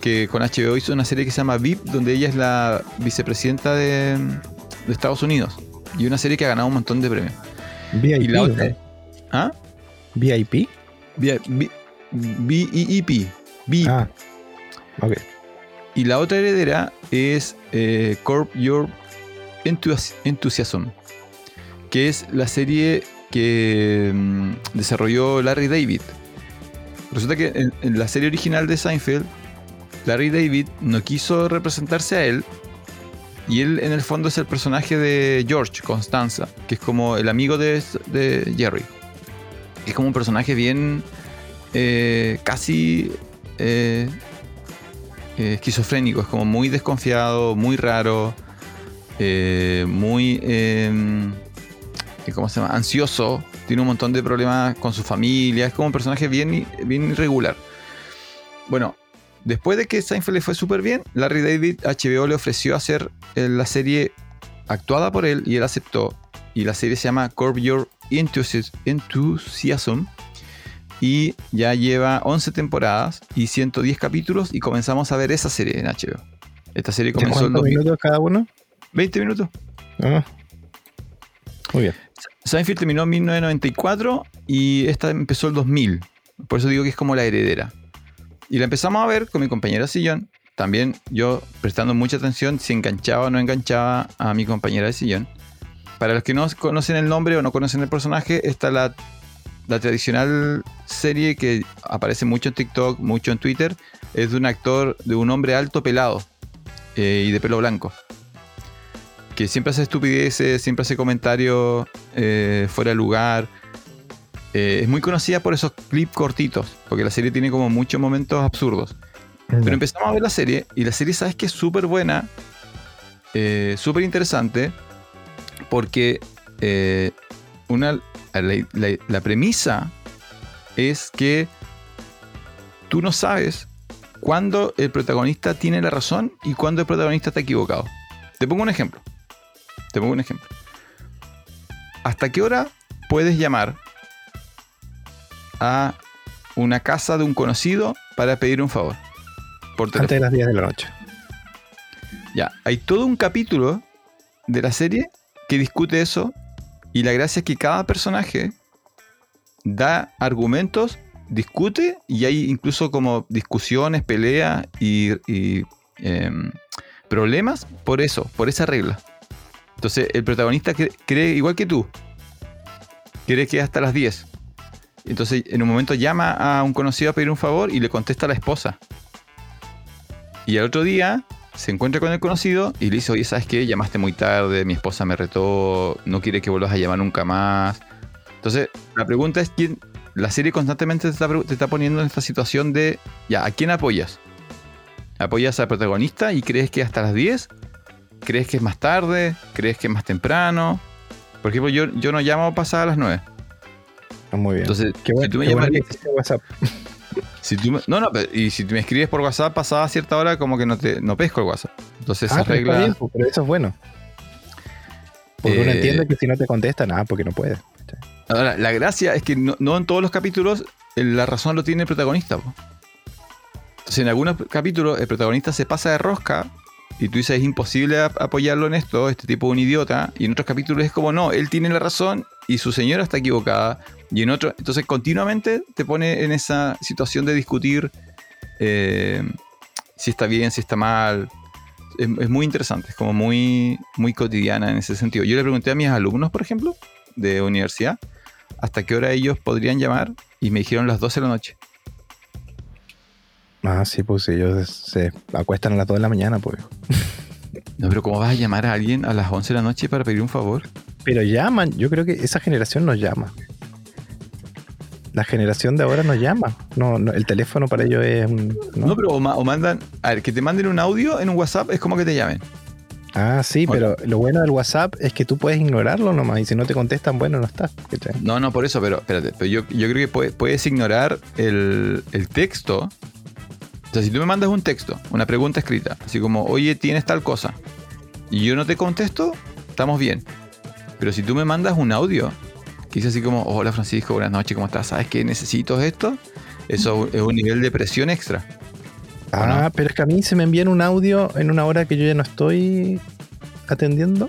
que con HBO hizo una serie que se llama VIP, donde ella es la vicepresidenta de, de Estados Unidos. Y una serie que ha ganado un montón de premios. VIP. Y la otra. ¿no? ¿Ah? VIP. B-E-E-P. BIP. Ah, ok. Y la otra heredera es eh, Corp Your Enthusi- Enthusiasm, que es la serie que mm, desarrolló Larry David. Resulta que en, en la serie original de Seinfeld, Larry David no quiso representarse a él. Y él en el fondo es el personaje de George Constanza, que es como el amigo de, de Jerry. Es como un personaje bien eh, casi eh, eh, esquizofrénico, es como muy desconfiado, muy raro, muy, em, ¿cómo se llama? Ansioso, tiene un montón de problemas con su familia, es como un personaje bien, bien irregular. Bueno, después de que Seinfeld le fue súper bien, Larry David HBO le ofreció hacer la serie actuada por él y él aceptó. Y la serie se llama Curb Your Enthusiasm. Y ya lleva 11 temporadas y 110 capítulos y comenzamos a ver esa serie en HBO. Esta serie comenzó en minutos cada uno? 20 minutos. Ah. Muy bien. Seinfeld terminó en 1994 y esta empezó el 2000. Por eso digo que es como la heredera. Y la empezamos a ver con mi compañera sillón. También yo prestando mucha atención si enganchaba o no enganchaba a mi compañera de sillón. Para los que no conocen el nombre o no conocen el personaje, está la, tradicional serie que aparece mucho en TikTok, mucho en Twitter. Es de un actor, de un hombre alto pelado eh, y de pelo blanco. Que siempre hace estupideces, siempre hace comentarios eh, fuera de lugar. Eh, es muy conocida por esos clips cortitos, porque la serie tiene como muchos momentos absurdos. Pero empezamos a ver la serie y la serie, sabes que es súper buena, súper interesante porque eh, una, la, premisa es que tú no sabes cuándo el protagonista tiene la razón y cuándo el protagonista está equivocado. Te pongo un ejemplo. Te pongo un ejemplo. ¿Hasta qué hora puedes llamar a una casa de un conocido para pedir un favor? Por Antes de las 10 de la noche. Ya, hay todo un capítulo de la serie que discute eso y la gracia es que cada personaje da argumentos, discute y hay incluso como discusiones, peleas y, em, problemas por eso, por esa regla. Entonces el protagonista cree, igual que tú, cree que hasta las 10. Entonces en un momento llama a un conocido a pedir un favor y le contesta a la esposa. Y al otro día se encuentra con el conocido y le dice, oye, ¿sabes qué? Llamaste muy tarde, mi esposa me retó, no quiere que vuelvas a llamar nunca más. Entonces, la pregunta es quién, la serie constantemente te está, poniendo en esta situación de, ya, ¿a quién apoyas? ¿Apoyas al protagonista y crees que hasta las 10? ¿Crees que es más tarde? ¿Crees que es más temprano? Por ejemplo, yo, yo no llamo pasada las 9. Ah, muy bien. Entonces, si tú me llamas... WhatsApp. Si tú no, no, y si me escribes por WhatsApp pasada cierta hora, como que no te no pesco el WhatsApp. Entonces ah, regla. Pues, pero eso es bueno. Porque uno eh, entiende que si no te contesta, nada, porque no puede. Ahora, la gracia es que no, en todos los capítulos la razón lo tiene el protagonista. Entonces, en algunos capítulos el protagonista se pasa de rosca y tú dices es imposible apoyarlo en esto, este tipo de un idiota. Y en otros capítulos es como no, él tiene la razón y su señora está equivocada. Y en otro, entonces continuamente te pone en esa situación de discutir eh, si está bien, si está mal. Es, muy interesante, es como muy, muy cotidiana en ese sentido. Yo le pregunté a mis alumnos, por ejemplo, de universidad, hasta qué hora ellos podrían llamar y me dijeron las 12 de la noche. Ah, sí, pues ellos se acuestan a las 2 de la mañana, pues. No, pero ¿cómo vas a llamar a alguien a las 11 de la noche para pedir un favor? Pero llaman, yo creo que esa generación nos llama. La generación de ahora nos llama. No, el teléfono para ellos es un. No, pero o, mandan. A ver, que te manden un audio en un WhatsApp es como que te llamen. Ah, sí, pero lo bueno del WhatsApp es que tú puedes ignorarlo nomás y si no te contestan, bueno, no estás. No, no, por eso, pero espérate. Pero yo, yo creo que puedes, ignorar el, el texto. O sea, si tú me mandas un texto, una pregunta escrita, así como, oye, tienes tal cosa, y yo no te contesto, estamos bien. Pero si tú me mandas un audio que dice así como, hola Francisco, buenas noches, ¿cómo estás? ¿Sabes que necesito esto? Eso es un nivel de presión extra. Ah, pero es que a mí se me envían un audio en una hora que yo ya no estoy atendiendo.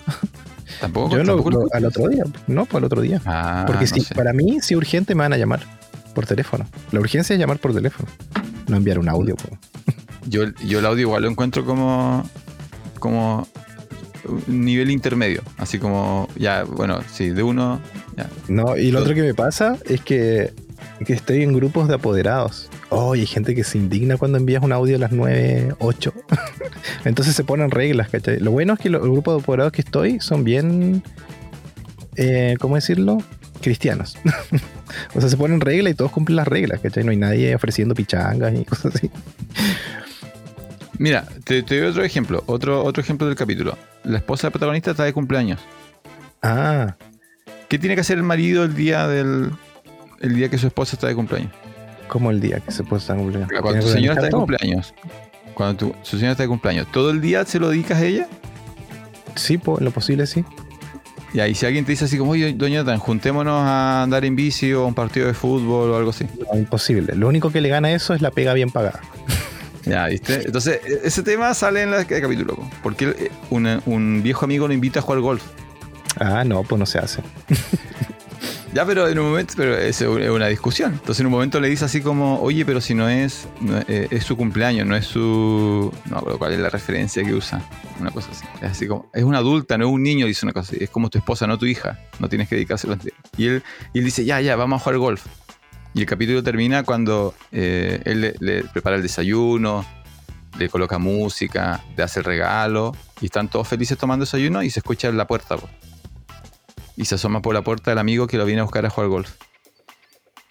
Tampoco. Yo al otro día, no, pues al otro día. Ah, Porque si, para mí, si urgente, me van a llamar por teléfono. La urgencia es llamar por teléfono, no enviar un audio. Yo, yo el audio igual lo encuentro como, como nivel intermedio. Así como, ya, bueno, sí, de uno. No, y lo otro que me pasa es que, estoy en grupos de apoderados. Oh, y hay gente que se indigna cuando envías un audio a las 9, 8. Entonces se ponen reglas, ¿cachai? Lo bueno es que los grupos de apoderados que estoy son bien, eh, ¿cómo decirlo? Cristianos. O sea, se ponen reglas y todos cumplen las reglas, ¿cachai? No hay nadie ofreciendo pichangas y cosas así. Mira, te, te doy otro ejemplo, otro, otro ejemplo del capítulo. La esposa del protagonista está de cumpleaños. Ah, ¿Qué tiene que hacer el marido el día del el día que su esposa está de cumpleaños? como el día que se puede estar cumpliendo. Cuando tu señora está de cumpleaños. Cuando tu, su señora está de cumpleaños, ¿todo el día se lo dedicas a ella? Sí, en lo posible sí. Y ahí si alguien te dice así como, oye, doña Tan, juntémonos a andar en bici o a un partido de fútbol o algo así. No, imposible. Lo único que le gana eso es la pega bien pagada. Ya, ¿viste? Entonces, e- ese tema sale en la- el capítulo. po, Porque eh, una- un viejo amigo lo invita a jugar golf. Ah, no, pues no se hace. Ya, pero en un momento, pero es una discusión. Entonces en un momento le dice así como, oye, pero si no es, no es, eh, es su cumpleaños, no es su... No, pero ¿cuál es la referencia que usa? Una cosa así. Es así como, es una adulta, no es un niño, dice una cosa así. Es como tu esposa, no tu hija. No tienes que dedicárselo entero. Y él, y él dice, ya, ya, vamos a jugar golf. Y el capítulo termina cuando eh, él le, prepara el desayuno, le coloca música, le hace el regalo, y están todos felices tomando desayuno y se escucha en la puerta. Y se asoma por la puerta el amigo que lo viene a buscar a jugar golf.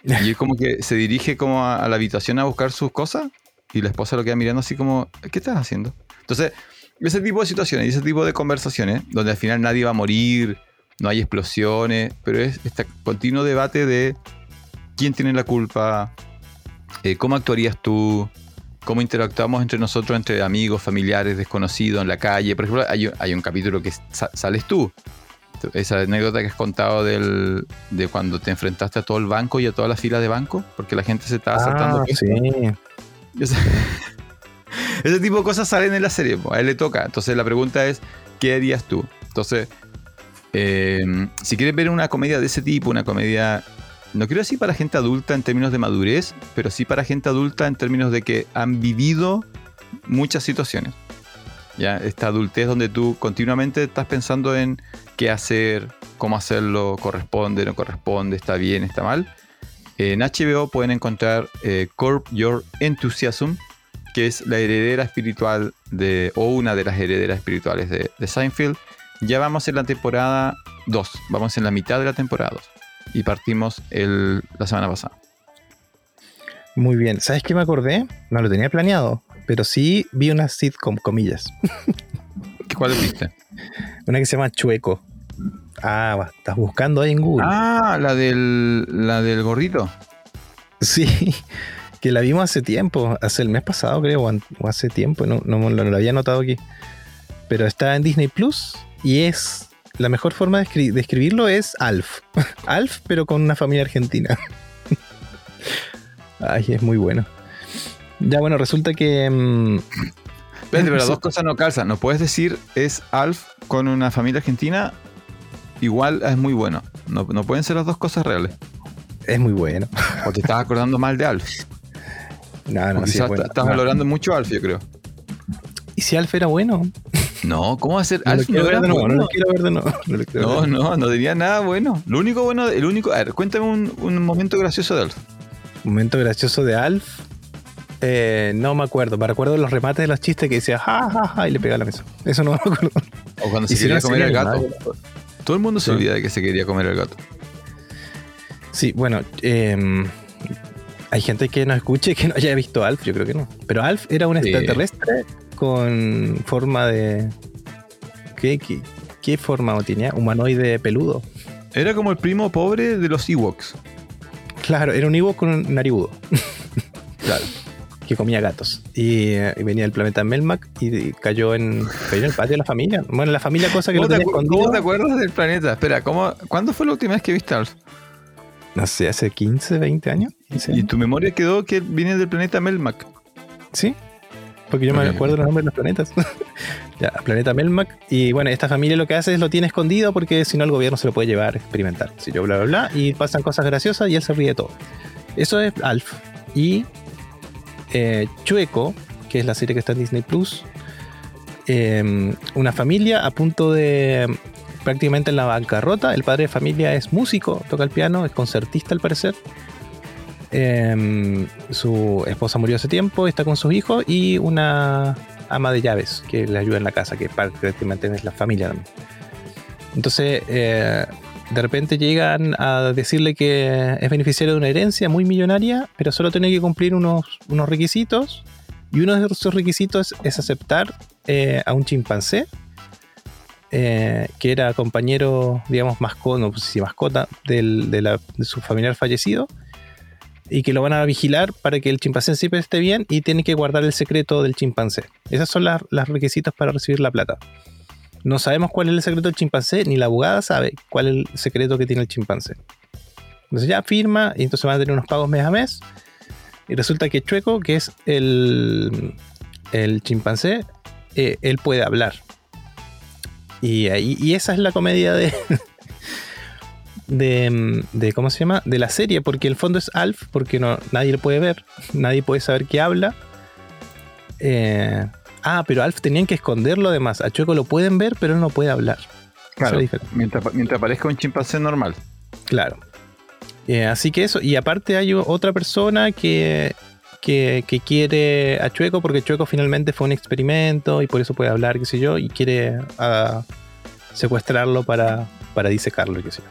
Y él como que se dirige como a, la habitación a buscar sus cosas y la esposa lo queda mirando así como, ¿qué estás haciendo? Entonces, ese tipo de situaciones y ese tipo de conversaciones, donde al final nadie va a morir, no hay explosiones, pero es este continuo debate de quién tiene la culpa, eh, cómo actuarías tú, cómo interactuamos entre nosotros, entre amigos, familiares, desconocidos, en la calle. Por ejemplo, hay, un- capítulo que sa- sales tú. Esa anécdota que has contado del, de cuando te enfrentaste a todo el banco y a toda la fila de banco, porque la gente se estaba saltando. Ah, puesto. sí. Ese, ese tipo de cosas salen en la serie, a él le toca. Entonces la pregunta es, ¿qué harías tú? Entonces, eh, si quieres ver una comedia de ese tipo, una comedia, no quiero decir para gente adulta en términos de madurez, pero sí para gente adulta en términos de que han vivido muchas situaciones. Ya, esta adultez donde tú continuamente estás pensando en qué hacer, cómo hacerlo, corresponde, no corresponde, está bien, está mal. En HBO pueden encontrar eh, Curb Your Enthusiasm, que es la heredera espiritual de, o una de las herederas espirituales de, de Seinfeld. Ya vamos en la temporada 2, vamos en la mitad de la temporada 2. Y partimos el- la semana pasada. Muy bien. ¿Sabes qué me acordé? No lo tenía planeado, pero sí vi una sitcom, comillas. ¿Cuál viste? Una que se llama Chueco. Ah, estás buscando ahí en Google. Ah, la del, la del gorrito. Sí, que la vimos hace tiempo, hace el mes pasado creo, o hace tiempo, no, no, no lo había notado aquí. Pero está en Disney Plus y es la mejor forma de, escri- de escribirlo es Alf. Alf, pero con una familia argentina. Ay, es muy bueno. Ya bueno, resulta que... mm, Espérate, pero las dos cosas no calzan. No puedes decir es Alf con una familia argentina. Igual es muy bueno. No, no pueden ser las dos cosas reales. es muy bueno. O te estás acordando mal de Alf. No, no, sí es bueno. estás No. valorando mucho a Alf, yo creo. ¿Y si Alf era bueno? No, ¿cómo va a ser? No Alf no era no lo quiero ver de nuevo. No, quiero No, ver. no, no tenía nada bueno. Lo único bueno, el único. A ver, cuéntame un, un momento gracioso de Alf. Momento gracioso de Alf. Eh, no me acuerdo. Me recuerdo los remates de los chistes que decía ja, ja, ja y le pegaba a la mesa. Eso no me acuerdo. O cuando se si quería comer al gato. animal. Todo el mundo se olvida de que se quería comer al gato. Sí, bueno, eh, hay gente que no escuche que no haya visto Alf, yo creo que no. Pero Alf era un Sí. extraterrestre con forma de. ¿Qué, qué, qué forma tenía? Humanoide peludo. Era como el primo pobre de los Ewoks. Claro, era un Ewok con un naribudo Claro. Que comía gatos. Y, eh, y venía del planeta Melmac y cayó en, cayó en el patio de la familia. Bueno, la familia cosa que lo ¿Cómo te, tenía acu- escondido. cómo te acuerdas del planeta? Espera, ¿cómo, ¿cuándo fue la última vez que viste Alf? No sé, hace 15, 20 años. 15 Y tu memoria quedó que viene del planeta Melmac. Sí, porque yo me acuerdo los nombres de los planetas. ya, planeta Melmac. Y bueno, esta familia lo que hace es lo tiene escondido porque si no el gobierno se lo puede llevar a experimentar. Si yo bla bla bla. Y pasan cosas graciosas y él se ríe de todo. Eso es Alf. Y eh, Chueco, que es la serie que está en Disney Plus. eh, una familia a punto de prácticamente en la bancarrota. El padre de familia es músico, toca el piano, es concertista al parecer. Em, su esposa murió hace tiempo, está con sus hijos y una ama de llaves que le ayuda en la casa, que prácticamente es la familia también. Entonces, eh, de repente llegan a decirle que es beneficiario de una herencia muy millonaria, pero solo tiene que cumplir unos, unos requisitos. Y uno de esos requisitos es aceptar eh, a un chimpancé, eh, que era compañero, digamos, mascota, no sé si mascota del- de, la- de su familiar fallecido, y que lo van a vigilar para que el chimpancé siempre esté bien y tiene que guardar el secreto del chimpancé. Esos son las, las requisitos para recibir la plata. No sabemos cuál es el secreto del chimpancé, ni la abogada sabe cuál es el secreto que tiene el chimpancé. Entonces ya firma y entonces van a tener unos pagos mes a mes. Y resulta que Chueco, que es el, el chimpancé, eh, él puede hablar. Y, ahí, y esa es la comedia de, de, de- ¿Cómo se llama? De la serie, porque el fondo es Alf, porque no, nadie lo puede ver, nadie puede saber que habla. Eh, ah, pero Alf tenían que esconderlo además. A Chueco lo pueden ver, pero él no puede hablar. Claro, mientras, mientras aparezca un chimpancé normal. Claro. Eh, así que eso, y aparte hay otra persona que, que, que quiere a Chueco porque Chueco finalmente fue un experimento y por eso puede hablar, qué sé yo, y quiere ah, secuestrarlo para, para disecarlo, qué sé yo.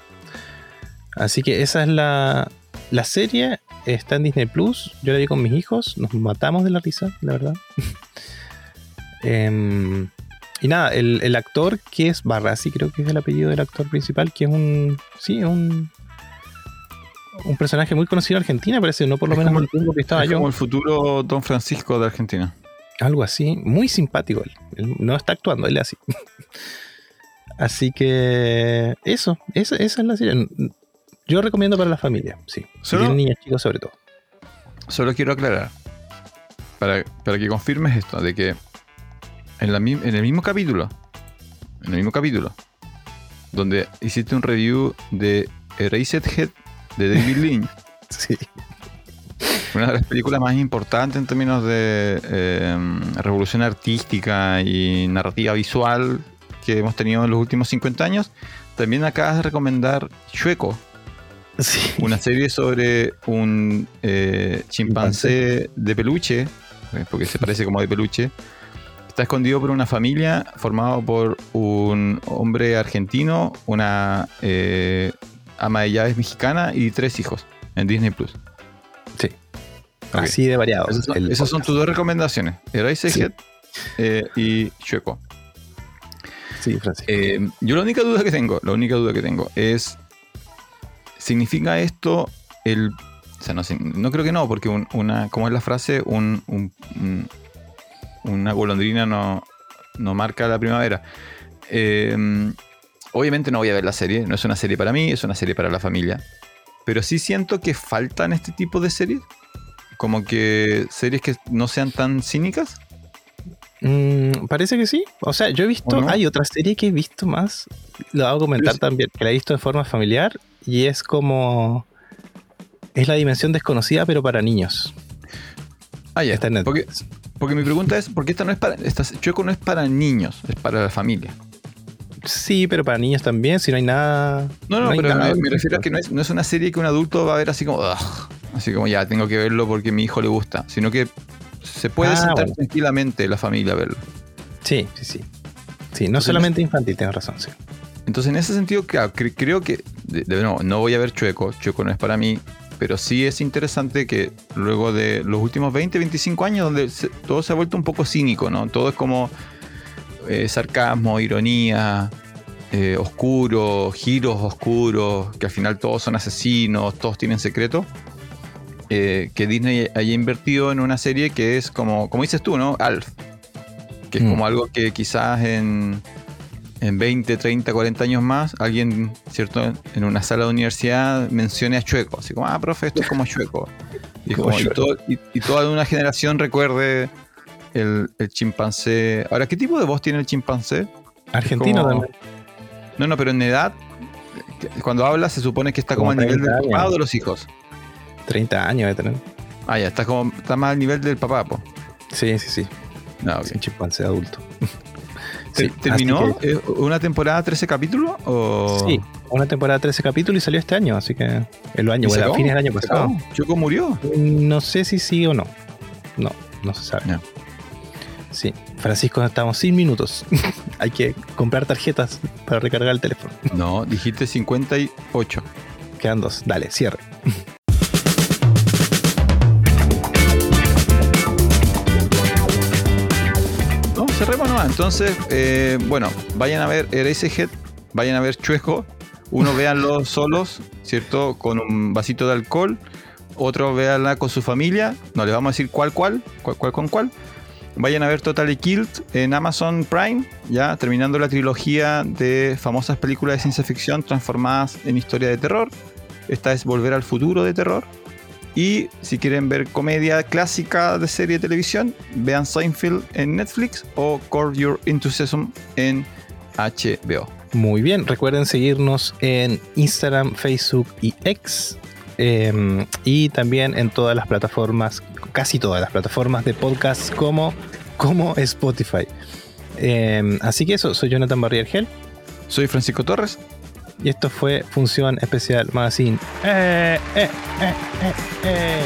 Así que esa es la, la serie, está en Disney Plus, yo la vi con mis hijos, nos matamos de la risa, la verdad. Em, y nada, el, el actor que es Barrasi, creo que es el apellido del actor principal, que es un. Sí, es un. Un personaje muy conocido en Argentina, parece, no por lo Es menos como en el tiempo que estaba es yo. como el futuro Don Francisco de Argentina. Algo así, muy simpático él. Él no está actuando, él es así. así que eso, esa, esa es la serie. Yo recomiendo para la familia, sí. Si tienen niños chicos sobre todo. Solo quiero aclarar, para, para que confirmes esto, de que en, la, en el mismo capítulo, en el mismo capítulo, donde hiciste un review de Erased Head de David Lynch, Sí. una de las películas más importantes en términos de eh, revolución artística y narrativa visual que hemos tenido en los últimos 50 años, también acabas de recomendar Chueco, Sí. una serie sobre un eh, chimpancé de peluche, eh, porque se parece como de peluche. Está escondido por una familia formado por un hombre argentino, una eh, ama de llaves mexicana y tres hijos en Disney Plus. Sí. Así de variado. Esas son, el esas son podcast. tus dos recomendaciones: Erase Sí. Head eh, y Chueco. Sí, Francisco. Eh, yo la única duda que tengo, la única duda que tengo es, ¿significa esto el... O sea, no, sé, no creo que no, porque un- una, ¿cómo es la frase? Un- un- una golondrina no, no marca la primavera. Eh, obviamente no voy a ver la serie, no es una serie para mí, es una serie para la familia. Pero sí siento que faltan este tipo de series. Como que series que no sean tan cínicas. Mm, parece que sí. O sea, yo he visto, hay otra serie que he visto más, lo hago comentar Sí. también, que la he visto de forma familiar y es como... Es la dimensión desconocida, pero para niños. Ah, ya. Está en Netflix. Porque mi pregunta es, ¿por qué esta no es para, esta Chueco no es para niños, es para la familia? Sí, pero para niños también, si no hay nada... No, no, pero nada me, refiero a que no es, no es una serie que un adulto va a ver así como, "Ugh", así como ya, tengo que verlo porque a mi hijo le gusta, sino que se puede Ah, sentar bueno. tranquilamente la familia a verlo. Sí, sí, sí. Sí, no Entonces, solamente infantil, tienes razón, sí. Entonces, en ese sentido, claro, cre- creo que, de, de nuevo, no voy a ver Chueco, Chueco no es para mí, pero sí es interesante que luego de los últimos 20, 25 años, donde se- todo se ha vuelto un poco cínico, ¿no? Todo es como eh, sarcasmo, ironía, eh, oscuro, giros oscuros, que al final todos son asesinos, todos tienen secreto. eh, que Disney haya invertido en una serie que es como, como dices tú, ¿no? Alf. Que es Mm. como algo que quizás en, en 20, 30, 40 años más, alguien, ¿cierto? En una sala de universidad mencione a Chueco. Así como, ah, profe, esto es como Chueco. Y, Como como- y Chueco. todo- y- y toda una generación recuerde el, el chimpancé. Ahora, ¿qué tipo de voz tiene el chimpancé? Argentino Como- también. No, no, pero en edad, cuando habla se supone que está como, Como al nivel del 30 papá o de los hijos. 30 años de tener. Ah, ya, está, como, está más al nivel del papá, po. Sí, sí, sí. No, ok. Es un chimpancé adulto. Sí, ¿Terminó eh, una temporada 13 capítulos? O... Sí, una temporada 13 capítulos y salió este año, así que en los ¿Y años, se bueno, a fines del año ¿Se pasado. ¿Chueco murió? No sé si sí o no. No, no se sabe. Sí, Francisco, estamos sin minutos. hay que comprar tarjetas para recargar el teléfono. No, dijiste 58. Quedan dos. Dale, cierre. Nomás. Entonces, eh, bueno, vayan a ver Eraserhead, vayan a ver Chueco. Uno véanlo solos, ¿cierto? Con un vasito de alcohol. Otro véanla con su familia. No les vamos a decir cuál, cuál, cuál, cuál con cuál. Vayan a ver Totally Killed en Amazon Prime, ya terminando la trilogía de famosas películas de ciencia ficción transformadas en historia de terror. Esta es Volver al Futuro de terror. Y si quieren ver comedia clásica de serie de televisión, vean Seinfeld en Netflix o Curb Your Enthusiasm en HBO. Muy bien, recuerden seguirnos en Instagram, Facebook y X. eh, y también en todas las plataformas, casi todas las plataformas de podcast como, como Spotify. Eh, así que eso, soy Jonathan Barriergel Soy Francisco Torres. Y esto fue Función Especial Magazine. Eh, eh, eh.